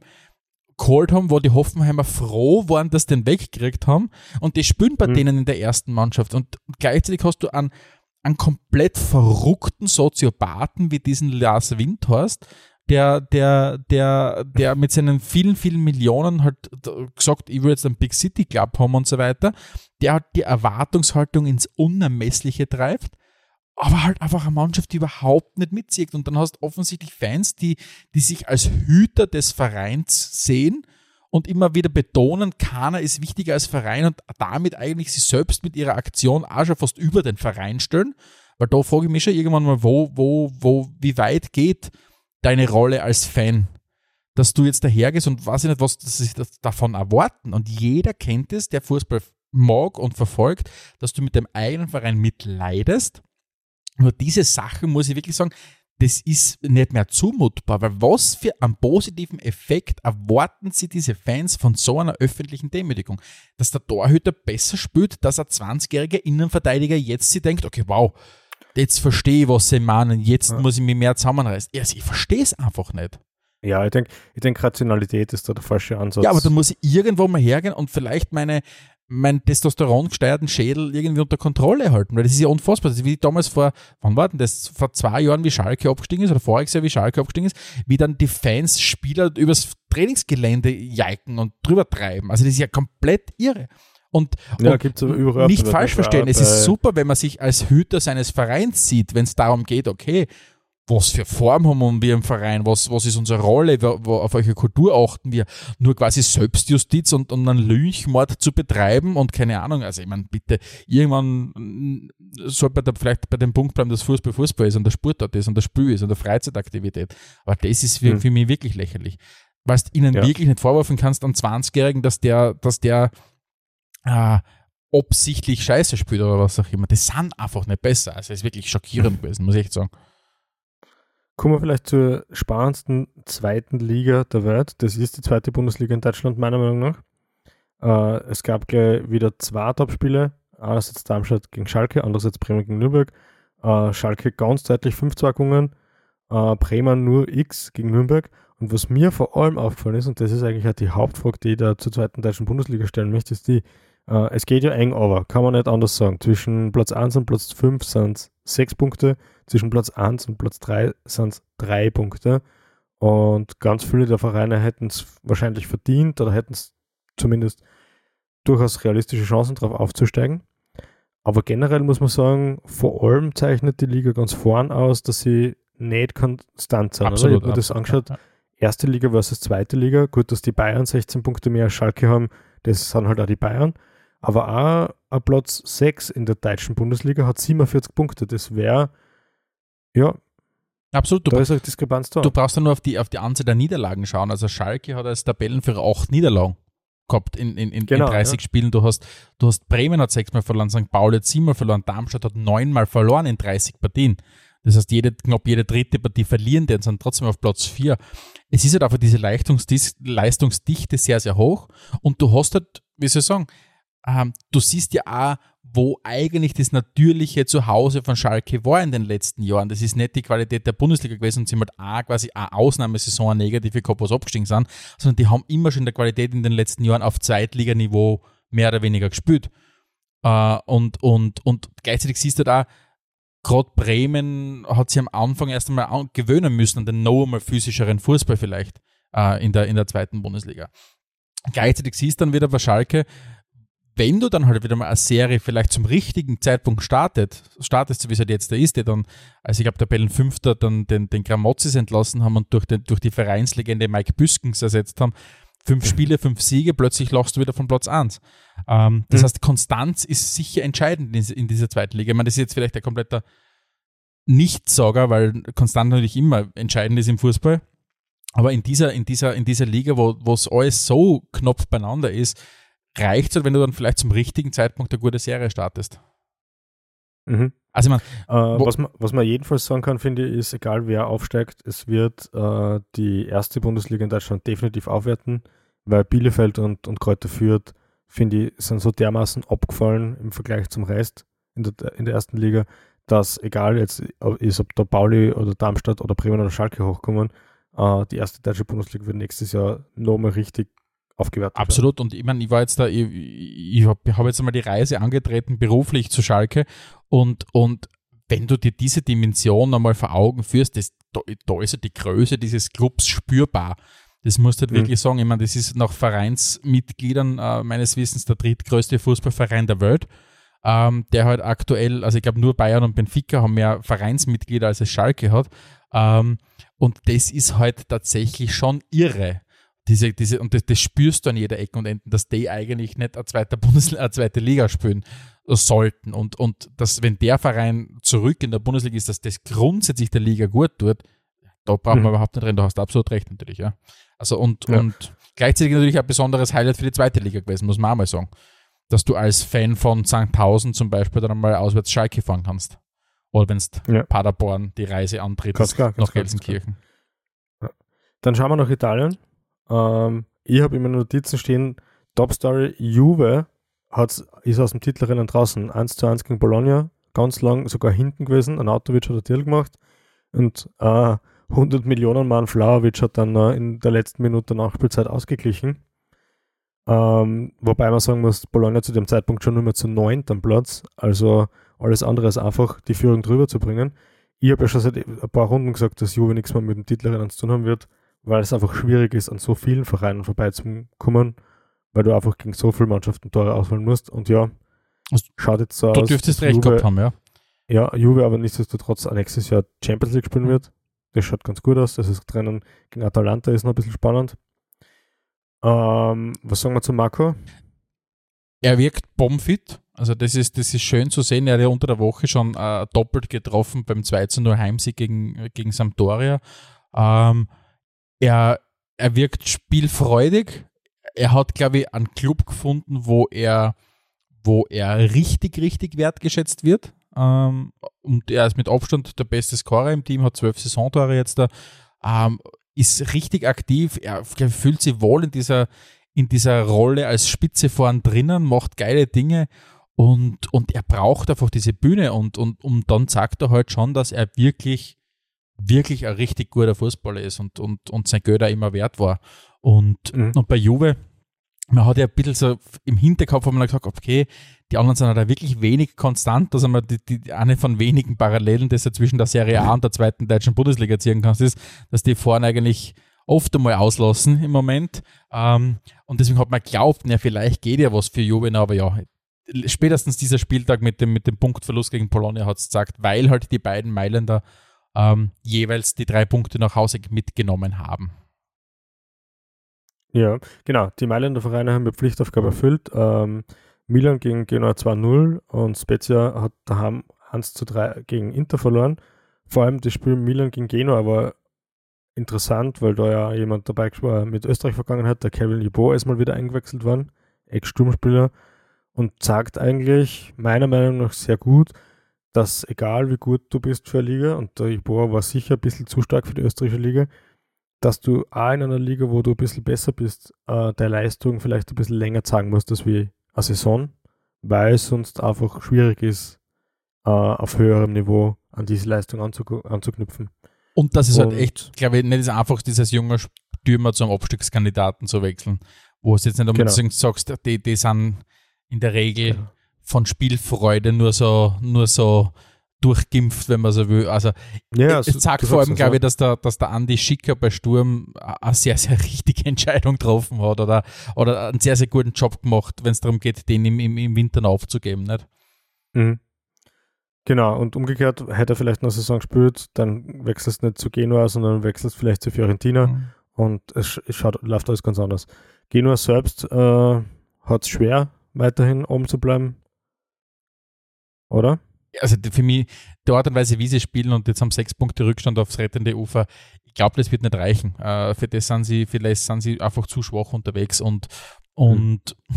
geholt haben, wo die Hoffenheimer froh waren, dass sie den weggekriegt haben und die spielen bei Mhm. denen in der ersten Mannschaft und gleichzeitig hast du einen, einen komplett verrückten Soziopathen wie diesen Lars Windhorst, der, der, der, der mit seinen vielen, vielen Millionen halt gesagt, ich will jetzt einen Big City Club haben und so weiter, der halt die Erwartungshaltung ins Unermessliche treibt, aber halt einfach eine Mannschaft, die überhaupt nicht mitzieht. Und dann hast du offensichtlich Fans, die, die sich als Hüter des Vereins sehen und immer wieder betonen, keiner ist wichtiger als Verein und damit eigentlich sich selbst mit ihrer Aktion auch schon fast über den Verein stellen. Weil da frage ich mich schon irgendwann mal, wo, wo, wo, wie weit geht deine Rolle als Fan? Dass du jetzt dahergehst und weiß ich nicht, was sie davon erwarten. Und jeder kennt es, der Fußball mag und verfolgt, dass du mit dem eigenen Verein mitleidest. Nur diese Sachen, muss ich wirklich sagen, das ist nicht mehr zumutbar, weil was für einen positiven Effekt erwarten sie diese Fans von so einer öffentlichen Demütigung? Dass der Torhüter besser spielt, dass ein 20-jähriger Innenverteidiger jetzt sich denkt, okay, wow, jetzt verstehe ich, was sie meinen, jetzt Ja. muss ich mich mehr zusammenreißen. Also ich verstehe es einfach nicht. Ja, ich denke, ich denk, Rationalität ist da der falsche Ansatz. Ja, aber dann muss ich irgendwo mal hergehen und vielleicht meine, meinen Testosteron gesteuerten Schädel irgendwie unter Kontrolle halten, weil das ist ja unfassbar. Das ist wie damals vor, wann war denn das? Vor zwei Jahren, wie Schalke abgestiegen ist, oder voriges Jahr, wie Schalke abgestiegen ist, wie dann die Fans Spieler übers Trainingsgelände jeiken und drüber treiben. Also das ist ja komplett irre. Und, Ja, und nicht falsch verstehen, es ist super, wenn man sich als Hüter seines Vereins sieht, wenn es darum geht, okay, was für Form haben wir im Verein, was, was ist unsere Rolle, auf welche Kultur achten wir, nur quasi Selbstjustiz und, und einen Lynchmord zu betreiben und keine Ahnung, also ich meine, bitte, irgendwann mm, sollte man da vielleicht bei dem Punkt bleiben, dass Fußball Fußball ist und der Sportart ist und das Spiel ist und der Freizeitaktivität, aber das ist für, Hm. für mich wirklich lächerlich. Weil du ihnen Ja. wirklich nicht vorwerfen kannst, an 20-Jährigen, dass der, dass der äh, absichtlich Scheiße spielt oder was auch immer. Das sind einfach nicht besser. Also es ist wirklich schockierend gewesen, muss ich echt sagen. Kommen wir vielleicht zur spannendsten zweiten Liga der Welt. Das ist die zweite Bundesliga in Deutschland, meiner Meinung nach. Äh, es gab gleich wieder zwei Topspiele. Einerseits Darmstadt gegen Schalke, andererseits Bremen gegen Nürnberg. Äh, Schalke ganz deutlich 5-2 gewonnen. Äh, Bremen nur X gegen Nürnberg. Und was mir vor allem aufgefallen ist, und das ist eigentlich auch die Hauptfrage, die ich da zur zweiten deutschen Bundesliga stellen möchte, ist die, äh, es geht ja eng aber, kann man nicht anders sagen. Zwischen Platz 1 und Platz 5 sind es 6 Punkte, zwischen Platz 1 und Platz 3 sind es 3 Punkte. Und ganz viele der Vereine hätten es wahrscheinlich verdient oder hätten es zumindest durchaus realistische Chancen darauf aufzusteigen. Aber generell muss man sagen, vor allem zeichnet die Liga ganz vorn aus, dass sie nicht konstant sind. oder? Ich habe mir das angeschaut, Ja. erste Liga versus zweite Liga. Gut, dass die Bayern 16 Punkte mehr als Schalke haben, das sind halt auch die Bayern. Aber auch Platz 6 in der deutschen Bundesliga hat 47 Punkte. Das wäre, ja, Absolut. Du, da ist eine Diskrepanz da. du brauchst ja nur auf die, auf die Anzahl der Niederlagen schauen. Also Schalke hat als Tabellenführer acht Niederlagen gehabt in, in, in, Genau, in 30 Spielen. Du hast, du hast Bremen hat sechsmal verloren, St. Pauli hat siebenmal verloren, Darmstadt hat neunmal verloren in 30 Partien. Das heißt, jede, knapp jede dritte Partie verlieren, die sind trotzdem auf Platz 4. Es ist halt einfach diese Leistungsdichte sehr, sehr hoch. Und du hast halt, wie soll ich sagen, ähm, du siehst ja auch, wo eigentlich das natürliche Zuhause von Schalke war in den letzten Jahren. Das ist nicht die Qualität der Bundesliga gewesen und sie haben halt auch quasi eine Ausnahmesaison eine negative was abgestiegen sind, sondern die haben immer schon der Qualität in den letzten Jahren auf Zweitliganiveau mehr oder weniger gespielt. Äh, und, und, und gleichzeitig siehst du da, gerade Bremen hat sich am Anfang erst einmal gewöhnen müssen an den noch einmal physischeren Fußball vielleicht äh, in, der, in der zweiten Bundesliga. Gleichzeitig siehst du dann wieder bei Schalke, wenn du dann halt wieder mal eine Serie vielleicht zum richtigen Zeitpunkt startet, startest, so wie es halt jetzt da ist, der dann, also ich glaube, Tabellenfünfter dann den, den Gramozis entlassen haben und durch, den, durch die Vereinslegende Mike Büskens ersetzt haben, fünf Spiele, fünf Siege, plötzlich lachst du wieder von Platz 1. Ähm, das Mhm. heißt, Konstanz ist sicher entscheidend in, in dieser zweiten Liga. Ich meine, das ist jetzt vielleicht ein kompletter Nichtsager, weil Konstanz natürlich immer entscheidend ist im Fußball. Aber in dieser, in dieser, in dieser Liga, wo wo es alles so knapp beieinander ist, reicht es halt, wenn du dann vielleicht zum richtigen Zeitpunkt eine gute Serie startest. Mhm. Also ich Äh, was, man, was man jedenfalls sagen kann, finde ich, ist, egal wer aufsteigt, es wird äh, die erste Bundesliga in Deutschland definitiv aufwerten, weil Bielefeld und, und Kräuter Fürth, finde ich, sind so dermaßen abgefallen im Vergleich zum Rest in der, in der ersten Liga, dass egal jetzt ob- ist, ob da Pauli oder Darmstadt oder Bremen oder Schalke hochkommen, äh, die erste deutsche Bundesliga wird nächstes Jahr nochmal richtig aufgewertet. Absolut. Und ich meine, ich war jetzt da, ich, ich habe hab jetzt einmal die Reise angetreten, beruflich zu Schalke. Und, und wenn du dir diese Dimension einmal vor Augen führst, das, da, da ist ja die Größe dieses Clubs spürbar. Das musst du halt mhm. wirklich sagen. Ich meine, das ist nach Vereinsmitgliedern äh, meines Wissens der drittgrößte Fußballverein der Welt. Ähm, der halt aktuell, also ich glaube nur Bayern und Benfica haben mehr Vereinsmitglieder als es Schalke hat. Ähm, und das ist halt tatsächlich schon irre. Diese, diese, und das, das, spürst du an jeder Ecke und Enden, dass die eigentlich nicht eine zweite, Bundesliga, eine zweite Liga spielen sollten. Und, und dass, wenn der Verein zurück in der Bundesliga ist, dass das grundsätzlich der Liga gut tut, da brauchen mhm. wir überhaupt nicht reden, da hast du absolut recht natürlich, ja. Also und, ja. und gleichzeitig natürlich ein besonderes Highlight für die zweite Liga gewesen, muss man auch mal sagen. Dass du als Fan von St. Pausen zum Beispiel dann mal auswärts Schalke fahren kannst. Oder wenn du ja. Paderborn die Reise antrittst nach Gelsenkirchen. Ja. Dann schauen wir nach Italien. Ähm, ich habe in meinen Notizen stehen, Top Story Juve hat, ist aus dem Titelrennen draußen. 1 zu 1 gegen Bologna, ganz lang sogar hinten gewesen. Anatovic hat ein Deal gemacht. Und äh, 100 Millionen Mann Flauerwitsch hat dann äh, in der letzten Minute Nachspielzeit ausgeglichen. Ähm, wobei man sagen muss, Bologna zu dem Zeitpunkt schon nur mehr zu neunten Platz. Also alles andere als einfach, die Führung drüber zu bringen. Ich habe ja schon seit ein paar Runden gesagt, dass Juve nichts mehr mit dem Titelrennen zu tun haben wird, weil es einfach schwierig ist, an so vielen Vereinen vorbeizukommen, weil du einfach gegen so viele Mannschaften Tore ausholen musst. Und ja, also, schaut jetzt so du aus. Du dürftest recht Juve, gehabt haben, ja. Ja, Juve aber nichtsdestotrotz nächstes Jahr Champions League spielen wird. Das schaut ganz gut aus. Das ist Rennen gegen Atalanta ist noch ein bisschen spannend. Ähm, was sagen wir zu Marco? Er wirkt bombfit. Also das ist, das ist schön zu sehen. Er hat ja unter der Woche schon äh, doppelt getroffen beim 2 zu 0 Heimsieg gegen, gegen Sampdoria. Ähm, er, er wirkt spielfreudig. Er hat, glaube ich, einen Club gefunden, wo er, wo er richtig, richtig wertgeschätzt wird. Ähm, und er ist mit Abstand der beste Scorer im Team, hat zwölf Saisontore jetzt da. Ähm, ist richtig aktiv. Er fühlt sich wohl in dieser, in dieser Rolle als Spitze vorn drinnen, macht geile Dinge und, und er braucht einfach diese Bühne und, und, und dann sagt er halt schon, dass er wirklich, wirklich ein richtig guter Fußballer ist und, und, und sein Göder immer wert war. Und, mhm. und bei Juve, man hat ja ein bisschen so im Hinterkopf haben wir gesagt, okay, die anderen sind halt wirklich wenig konstant. Also man die, die, eine von wenigen Parallelen, die du zwischen der Serie A und der zweiten deutschen Bundesliga ziehen kannst, ist, dass die vorne eigentlich oft einmal auslassen im Moment. Ähm, und deswegen hat man geglaubt, ja, vielleicht geht ja was für Juve, aber ja, spätestens dieser Spieltag mit dem, mit dem Punktverlust gegen Polonia hat es gesagt, weil halt die beiden Mailänder ähm, jeweils die drei Punkte nach Hause mitgenommen haben. Ja, genau. Die Mailänder Vereine haben die Pflichtaufgabe erfüllt. Ähm, Milan gegen Genoa 2-0 und Spezia hat daheim 1 zu 3 gegen Inter verloren. Vor allem das Spiel Milan gegen Genoa war interessant, weil da ja jemand dabei war mit Österreich-Vergangenheit, der Kevin Libo ist mal wieder eingewechselt worden, Ex-Sturmspieler, und sagt eigentlich meiner Meinung nach sehr gut, dass egal wie gut du bist für eine Liga, und der Libo war sicher ein bisschen zu stark für die österreichische Liga, dass du auch in einer Liga, wo du ein bisschen besser bist, äh, der Leistung vielleicht ein bisschen länger zeigen musst, als wie eine Saison, weil es sonst einfach schwierig ist, äh, auf höherem Niveau an diese Leistung anzuknüpfen. Und das ist halt Und halt echt, glaube ich, nicht einfach dieses junge Stürmer zum Abstiegskandidaten zu wechseln, wo du jetzt nicht unbedingt genau. sagst, die, die sind in der Regel genau. Von Spielfreude nur so, nur so durchgimpft, wenn man so will. Also ja, es sagt vor allem, glaube ich, dass der, dass der Andi Schicker bei Sturm eine sehr, sehr richtige Entscheidung getroffen hat oder, oder einen sehr, sehr guten Job gemacht, wenn es darum geht, den im, im, im Winter aufzugeben. Nicht? Mhm. Genau, und umgekehrt hätte er vielleicht eine Saison gespielt, dann wechselst du nicht zu Genua, sondern wechselst vielleicht zu Fiorentina mhm. und es, es schaut, läuft alles ganz anders. Genua selbst äh, hat es schwer, weiterhin oben zu bleiben. Oder? also für mich, die Art und Weise, wie sie spielen und jetzt haben sechs Punkte Rückstand aufs rettende Ufer, ich glaube, das wird nicht reichen. Äh, für das sind sie, vielleicht sind sie einfach zu schwach unterwegs und, und, mhm.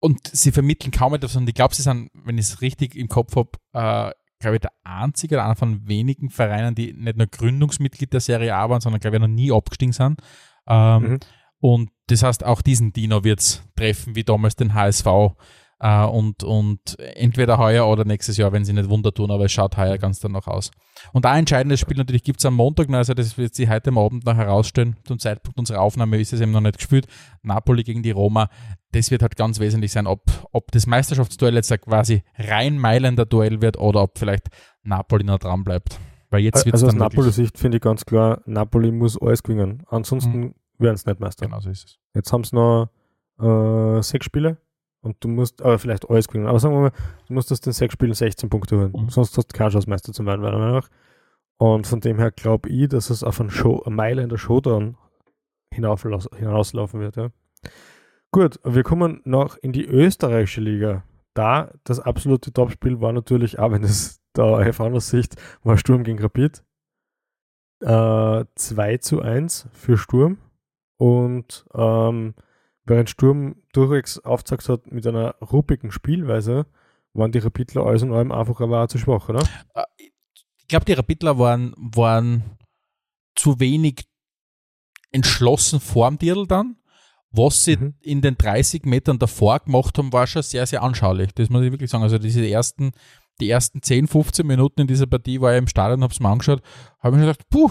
und sie vermitteln kaum etwas. Und ich glaube, sie sind, wenn ich es richtig im Kopf habe, äh, glaube ich, der einzige oder einer von wenigen Vereinen, die nicht nur Gründungsmitglied der Serie A waren, sondern glaube ich noch nie abgestiegen sind. Ähm, mhm. Und das heißt, auch diesen Dino wird es treffen, wie damals den HSV Äh, und, und entweder heuer oder nächstes Jahr, wenn sie nicht Wunder tun, aber es schaut heuer ganz danach aus. Und ein entscheidendes Spiel natürlich gibt es am Montag, noch, also das wird sie heute am Abend noch herausstellen. Zum Zeitpunkt unserer Aufnahme ist es eben noch nicht gespielt. Napoli gegen die Roma. Das wird halt ganz wesentlich sein, ob, ob das Meisterschaftsduell jetzt quasi rein Mailänder Duell wird oder ob vielleicht Napoli noch dran bleibt. Weil jetzt also aus Napoli-Sicht finde ich ganz klar, Napoli muss alles gewinnen. Ansonsten mhm. werden es nicht Meister. Genau so ist es. Jetzt haben sie noch äh, sechs Spiele und du musst, aber vielleicht alles gewinnen. Aber sagen wir mal, du musst aus den sechs Spielen 16 Punkte holen. Mhm. Sonst hast du keine Chance, Meister zu werden, meiner Meinung nach. Und von dem her glaube ich, dass es auf einen Show, eine Meile in der Showdown hinauslaufen wird. Ja. Gut, wir kommen noch in die österreichische Liga. Da das absolute Topspiel war natürlich, auch wenn es da auf andere Sicht war Sturm gegen Rapid. Äh, 2 zu 1 für Sturm. Und ähm, Während Sturm durchwegs aufgezeigt hat, mit einer ruppigen Spielweise, waren die Rapidler alles in allem einfach auch zu schwach, oder? Ich glaube, die Rapidler waren, waren zu wenig entschlossen vorm Dirl dann. Was sie mhm. in den 30 Metern davor gemacht haben, war schon sehr, sehr anschaulich. Das muss ich wirklich sagen. Also diese ersten, die ersten 10, 15 Minuten in dieser Partie war ich im Stadion, habe es mir angeschaut, habe ich mir gedacht, puh,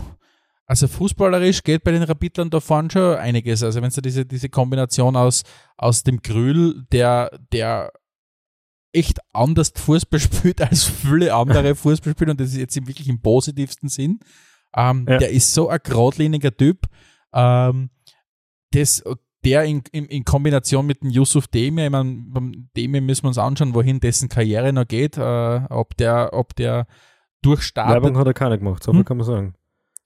also fußballerisch geht bei den Rapidlern da vorne schon einiges. Also wenn du diese, diese Kombination aus, aus dem Grül, der, der echt anders Fußball spielt als viele andere Fußballspieler und das ist jetzt wirklich im positivsten Sinn. Ähm, ja. Der ist so ein geradliniger Typ. Ähm, das, der in, in, in, Kombination mit dem Yusuf Demir, ich meine, beim Demir müssen wir uns anschauen, wohin dessen Karriere noch geht, äh, ob der, ob der durchstartet. Werbung hat er keine gemacht, so hm? kann man sagen.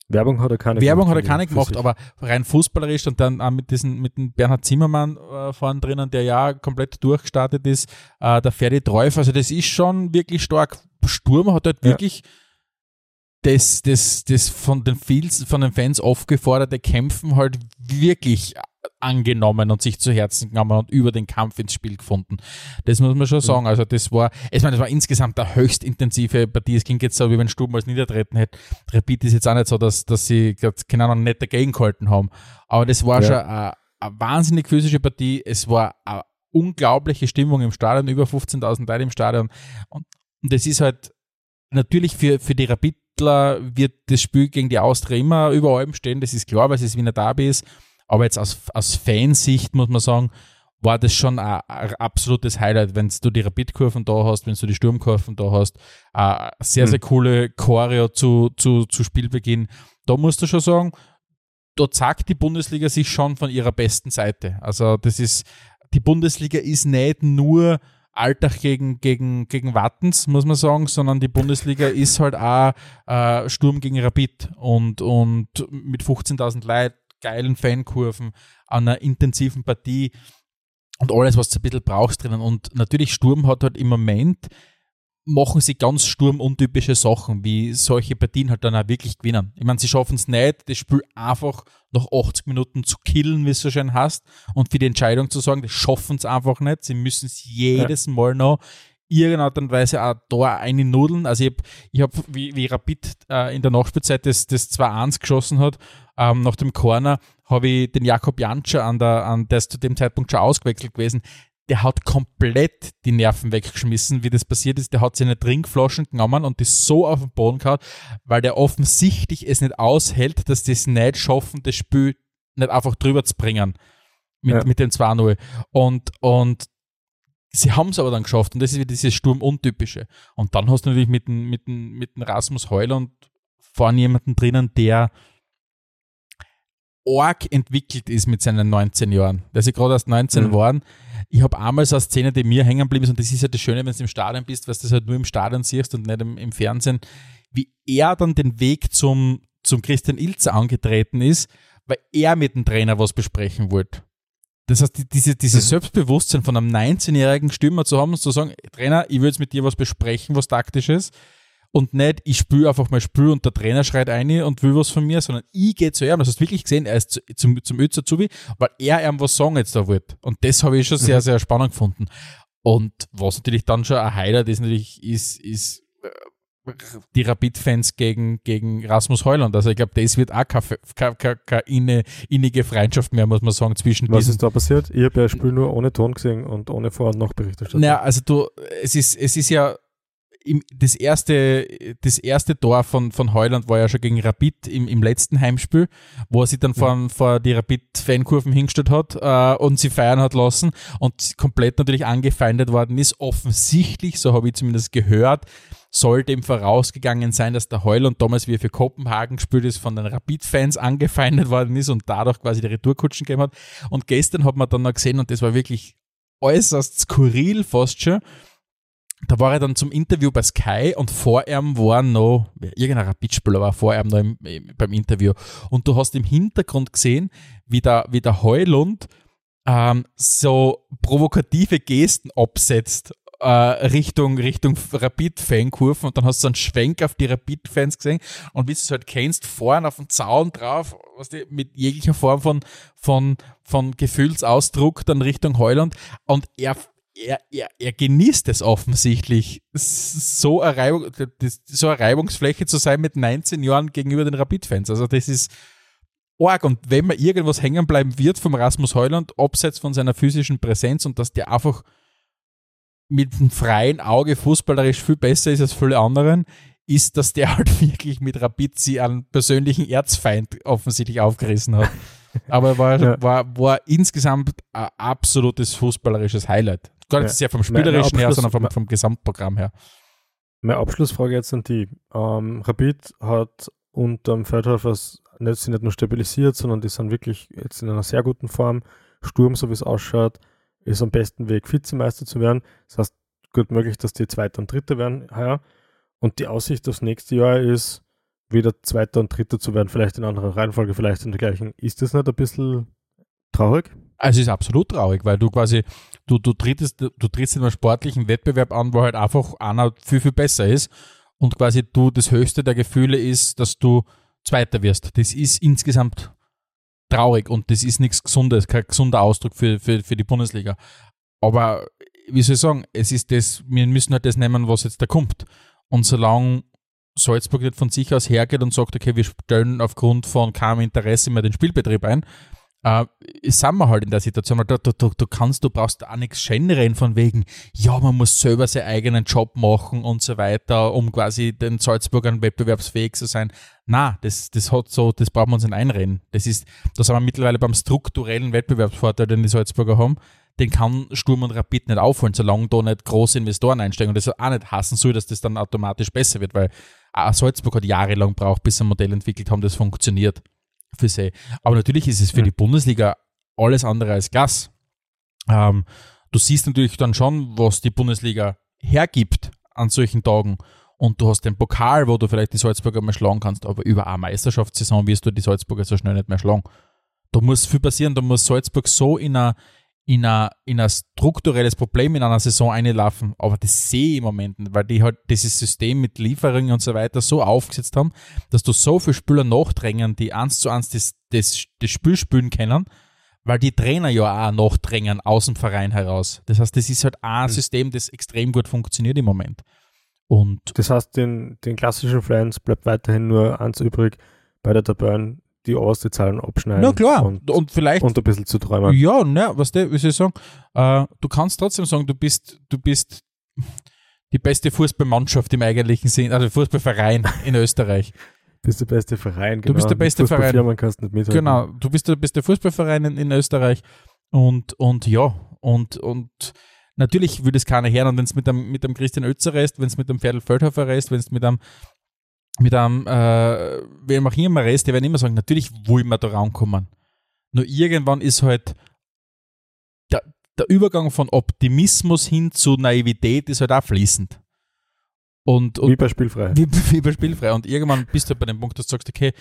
Werbung hat er keine Werbung gemacht. Werbung hat er keine gemacht, aber rein fußballerisch und dann auch mit diesem, mit dem Bernhard Zimmermann äh, vorne drinnen, der ja komplett durchgestartet ist, äh, der Ferdi Treuf, also das ist schon wirklich stark. Sturm hat halt ja. wirklich das, das, das von den Fields, von den Fans aufgeforderte Kämpfen halt wirklich angenommen und sich zu Herzen genommen und über den Kampf ins Spiel gefunden. Das muss man schon sagen. Also das war, ich meine, das war insgesamt eine höchst intensive Partie. Es klingt jetzt so, wie wenn Sturm als niedertreten hätte. Rapid ist jetzt auch nicht so, dass, dass sie, keine Ahnung, nicht dagegen gehalten haben. Aber das war ja. schon eine, eine wahnsinnig physische Partie. Es war eine unglaubliche Stimmung im Stadion, über 15.000 Leute im Stadion. Und, und das ist halt natürlich für, für die Rapidler wird das Spiel gegen die Austria immer über allem stehen. Das ist klar, weil es Wiener Derby ist. Aber jetzt aus, aus Fansicht muss man sagen, war das schon ein, ein absolutes Highlight, wenn du die Rapid-Kurven da hast, wenn du die Sturmkurven da hast. Eine sehr, sehr mhm. coole Choreo zu, zu, zu Spielbeginn. Da musst du schon sagen, da zeigt die Bundesliga sich schon von ihrer besten Seite. Also das ist, die Bundesliga ist nicht nur Alltag gegen, gegen, gegen Wattens, muss man sagen, sondern die Bundesliga ist halt auch äh, Sturm gegen Rapid und, und mit 15.000 Leuten geilen Fankurven, an einer intensiven Partie und alles, was du ein bisschen brauchst drinnen. Und natürlich Sturm hat halt im Moment machen sie ganz sturmuntypische Sachen, wie solche Partien halt dann auch wirklich gewinnen. Ich meine, sie schaffen es nicht, das Spiel einfach nach 80 Minuten zu killen, wie es so schön heißt, und für die Entscheidung zu sagen, das schaffen es einfach nicht. Sie müssen es jedes ja. Mal noch irgendeiner Art und Weise auch da einnudeln. Also ich habe, ich hab, wie, wie Rapid äh, in der Nachspielzeit das, das 2-1 geschossen hat, ähm, nach dem Corner, habe ich den Jakob Janscher an der, an der ist zu dem Zeitpunkt schon ausgewechselt gewesen. Der hat komplett die Nerven weggeschmissen, wie das passiert ist. Der hat seine Trinkflaschen genommen und die so auf den Boden gehauen, weil der offensichtlich es nicht aushält, dass das nicht schaffen, das Spiel nicht einfach drüber zu bringen mit, ja. mit dem 2-0. Und, und sie haben es aber dann geschafft und das ist wieder dieses Sturm-Untypische. Und dann hast du natürlich mit dem, mit dem, mit dem Rasmus Heuler und vorne jemanden drinnen, der arg entwickelt ist mit seinen 19 Jahren. Der ist ja gerade erst 19 mhm. geworden. Ich habe einmal so eine Szene, die mir hängen geblieben ist, und das ist ja das Schöne, wenn du im Stadion bist, weil du das halt nur im Stadion siehst und nicht im, im Fernsehen, wie er dann den Weg zum, zum Christian Ilzer angetreten ist, weil er mit dem Trainer was besprechen wollte. Das heißt, die, diese, dieses mhm. Selbstbewusstsein von einem 19-jährigen Stürmer zu haben und zu sagen, Trainer, ich will jetzt mit dir was besprechen, was taktisches, und nicht, ich spüre einfach mal Spül und der Trainer schreit ein und will was von mir, sondern ich gehe zu ihm. Das hast du wirklich gesehen, er ist zu, zum, zum Özer zu, weil er ihm was sagen jetzt da wird. Und das habe ich schon sehr, mhm. sehr spannend gefunden. Und was natürlich dann schon ein Highlight ist, natürlich, ist, ist, die Rapid-Fans gegen, gegen Rasmus Heuland. Also ich glaube, das wird auch keine, innige Freundschaft mehr, muss man sagen, zwischen Was ist da passiert? Ich habe ja Spiel nur ohne Ton gesehen und ohne Vor- und Nachberichterstattung. Naja, also du, es ist, es ist ja im, das erste, das erste Tor von, von Heuland war ja schon gegen Rapid im, im letzten Heimspiel, wo er sich dann vor, mhm. vor die Rapid-Fankurven hingestellt hat äh, und sie feiern hat lassen und komplett natürlich angefeindet worden ist. Offensichtlich, so habe ich zumindest gehört, soll dem vorausgegangen sein, dass der Heuland damals, wie er für Kopenhagen gespielt ist, von den Rapid-Fans angefeindet worden ist und dadurch quasi die Retourkutschen gegeben hat. Und gestern hat man dann noch gesehen und das war wirklich äußerst skurril fast schon, da war er dann zum Interview bei Sky und vor ihm war noch, irgendein Rapidspieler war vor ihm noch im, beim Interview. Und du hast im Hintergrund gesehen, wie der, wie der Heulund ähm, so provokative Gesten absetzt äh, Richtung, Richtung Rapid-Fankurven. Und dann hast du so einen Schwenk auf die Rapid-Fans gesehen. Und wie du es halt kennst, vorne auf dem Zaun drauf, was die, mit jeglicher Form von, von, von Gefühlsausdruck dann Richtung Heuland und er er, er, er genießt es offensichtlich, so eine, Reibung, so eine Reibungsfläche zu sein mit 19 Jahren gegenüber den Rapid-Fans. Also das ist arg. Und wenn man irgendwas hängen bleiben wird vom Rasmus Heuland, abseits von seiner physischen Präsenz und dass der einfach mit einem freien Auge fußballerisch viel besser ist als viele anderen, ist, dass der halt wirklich mit Rapid sie einen persönlichen Erzfeind offensichtlich aufgerissen hat. Aber war, ja. war, war insgesamt ein absolutes fußballerisches Highlight. Gar nicht ja. sehr vom Spielerischen her, sondern vom, vom Gesamtprogramm her. Meine Abschlussfrage jetzt an die. Ähm, Rapid hat unter dem Feldhofer nicht, nicht nur stabilisiert, sondern die sind wirklich jetzt in einer sehr guten Form. Sturm, so wie es ausschaut, ist am besten Weg, Vizemeister zu werden. Das heißt, gut möglich, dass die Zweiter und Dritter werden heuer. Und die Aussicht aufs nächste Jahr ist, wieder Zweiter und Dritter zu werden, vielleicht in anderer Reihenfolge, vielleicht in der gleichen. Ist das nicht ein bisschen traurig? Also es ist absolut traurig, weil du quasi, du, du, trittst, du trittst in einem sportlichen Wettbewerb an, wo halt einfach einer viel, viel besser ist und quasi du das höchste der Gefühle ist, dass du Zweiter wirst. Das ist insgesamt traurig und das ist nichts Gesundes, kein gesunder Ausdruck für, für, für die Bundesliga. Aber wie soll ich sagen, es ist das, wir müssen halt das nehmen, was jetzt da kommt. Und solange Salzburg nicht von sich aus hergeht und sagt, okay, wir stellen aufgrund von keinem Interesse mehr den Spielbetrieb ein, äh, sind wir halt in der Situation, weil du, du, du kannst, du brauchst auch nichts Schänreden von wegen, ja, man muss selber seinen eigenen Job machen und so weiter, um quasi den Salzburgern wettbewerbsfähig zu sein. Na, das, das hat so, das brauchen wir uns nicht einreden. Das ist, da sind wir mittlerweile beim strukturellen Wettbewerbsvorteil, den die Salzburger haben. Den kann Sturm und Rapid nicht aufholen, solange da nicht große Investoren einsteigen. Und das auch nicht hassen soll, dass das dann automatisch besser wird, weil auch Salzburg hat jahrelang braucht, bis sie ein Modell entwickelt haben, das funktioniert für sie. Aber natürlich ist es für die Bundesliga alles andere als Gas. Ähm, du siehst natürlich dann schon, was die Bundesliga hergibt an solchen Tagen. Und du hast den Pokal, wo du vielleicht die Salzburger mal schlagen kannst, aber über eine Meisterschaftssaison wirst du die Salzburger so schnell nicht mehr schlagen. Da muss viel passieren, da muss Salzburg so in einer in ein, in ein strukturelles Problem in einer Saison einlaufen, aber das sehe ich im Moment nicht, weil die halt dieses System mit Lieferungen und so weiter so aufgesetzt haben, dass du so viele Spieler nachdrängen, die eins zu eins das, das, das Spiel spielen können, weil die Trainer ja auch nachdrängen aus dem Verein heraus. Das heißt, das ist halt ein. System, das extrem gut funktioniert im Moment. Und das heißt, den, den klassischen Fans bleibt weiterhin nur eins übrig, bei der Tabellen die oberste Zahlen abschneiden. Na klar, und, und vielleicht. Und ein bisschen zu träumen. Ja, ne, was der, wie soll ich sagen, äh, du kannst trotzdem sagen, du bist, du bist die beste Fußballmannschaft im eigentlichen Sinn, also Fußballverein in Österreich. bist der beste Verein, genau. Du bist der beste Verein. kannst nicht mithalten. Genau, du bist der beste Fußballverein in, in Österreich. Und, und ja, und, und natürlich würde es keiner hören, wenn es mit dem, mit dem Christian Oetzer ist, wenn es mit dem Ferdl Feldhofer ist, wenn es mit einem mit einem, äh, wem auch immer Rest, die werden immer sagen, natürlich wollen wir da rankommen. Nur irgendwann ist halt der, der Übergang von Optimismus hin zu Naivität ist halt auch fließend. Und, und wie bei Spielfrei. Wie, wie bei Spielfrei. Und irgendwann bist du halt bei dem Punkt, dass du sagst, okay,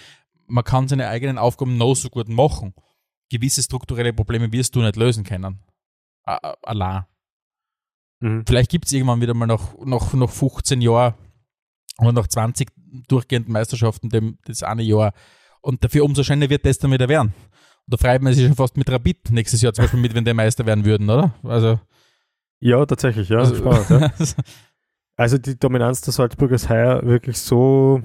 man kann seine eigenen Aufgaben noch so gut machen. Gewisse strukturelle Probleme wirst du nicht lösen können. Allein. Mhm. Vielleicht gibt es irgendwann wieder mal noch, noch, noch 15 Jahre und nach 20 durchgehenden Meisterschaften dem, das eine Jahr. Und dafür umso schöner wird das dann wieder werden. Und da freut man sich schon fast mit Rapid nächstes Jahr zum Beispiel mit, wenn die Meister werden würden, oder? Also. Ja, tatsächlich, ja. Also, spannend, ja. Also die Dominanz der Salzburger ist heuer wirklich so,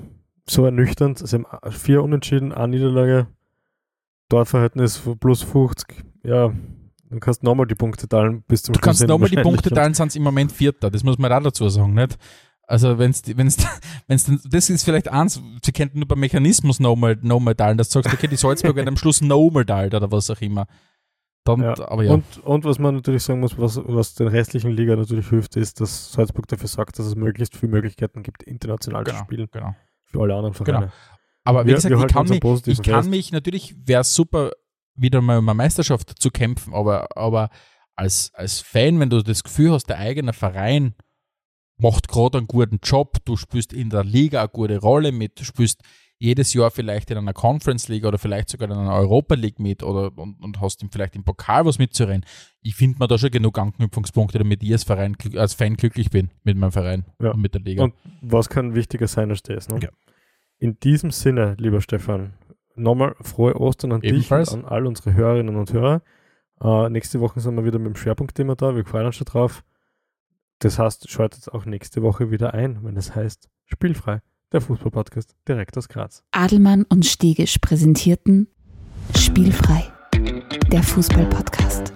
so ernüchternd. Sie haben vier Unentschieden, eine Niederlage, Torverhältnis plus 50. Ja, dann kannst du nochmal die Punkte teilen bis zum Du kannst nochmal die. Punkte teilen, sind im Moment Vierter. Das muss man auch dazu sagen, nicht? Also wenn's, die- wenn's, wenn's, denn- das ist vielleicht eins, sie könnten nur beim Mechanismus nochmal noch mal teilen, dass du sagst, okay, die Salzburger am Schluss nochmal teilt oder was auch immer. Dann, Ja. aber ja, Und, und was man natürlich sagen muss, was, was den restlichen Liga natürlich hilft, ist, dass Salzburg dafür sorgt, dass es möglichst viele Möglichkeiten gibt, international genau, zu spielen genau. für alle anderen Vereine. Aber wie Wir- gesagt, wir ich kann, mich, ich kann mich, natürlich wäre es super, wieder mal um eine Meisterschaft zu kämpfen, aber, aber als, als Fan, wenn du das Gefühl hast, der eigene Verein macht gerade einen guten Job, du spielst in der Liga eine gute Rolle mit, du spielst jedes Jahr vielleicht in einer Conference League oder vielleicht sogar in einer Europa League mit oder und, und hast ihm vielleicht im Pokal was mitzurennen. Ich finde mir da schon genug Anknüpfungspunkte, damit ich als, Verein, als Fan glücklich bin mit meinem Verein Ja. und mit der Liga. Und was kann wichtiger sein als das? Ne? Ja. In diesem Sinne, lieber Stefan, nochmal frohe Ostern an Ebenfalls. dich und an all unsere Hörerinnen und Hörer. Äh, nächste Woche sind wir wieder mit dem Schwerpunktthema da. Wir freuen uns schon drauf. Das heißt, schaut jetzt auch nächste Woche wieder ein, wenn es das heißt Spielfrei, der Fußballpodcast direkt aus Graz. Adelmann und Stegisch präsentierten Spielfrei, der Fußballpodcast.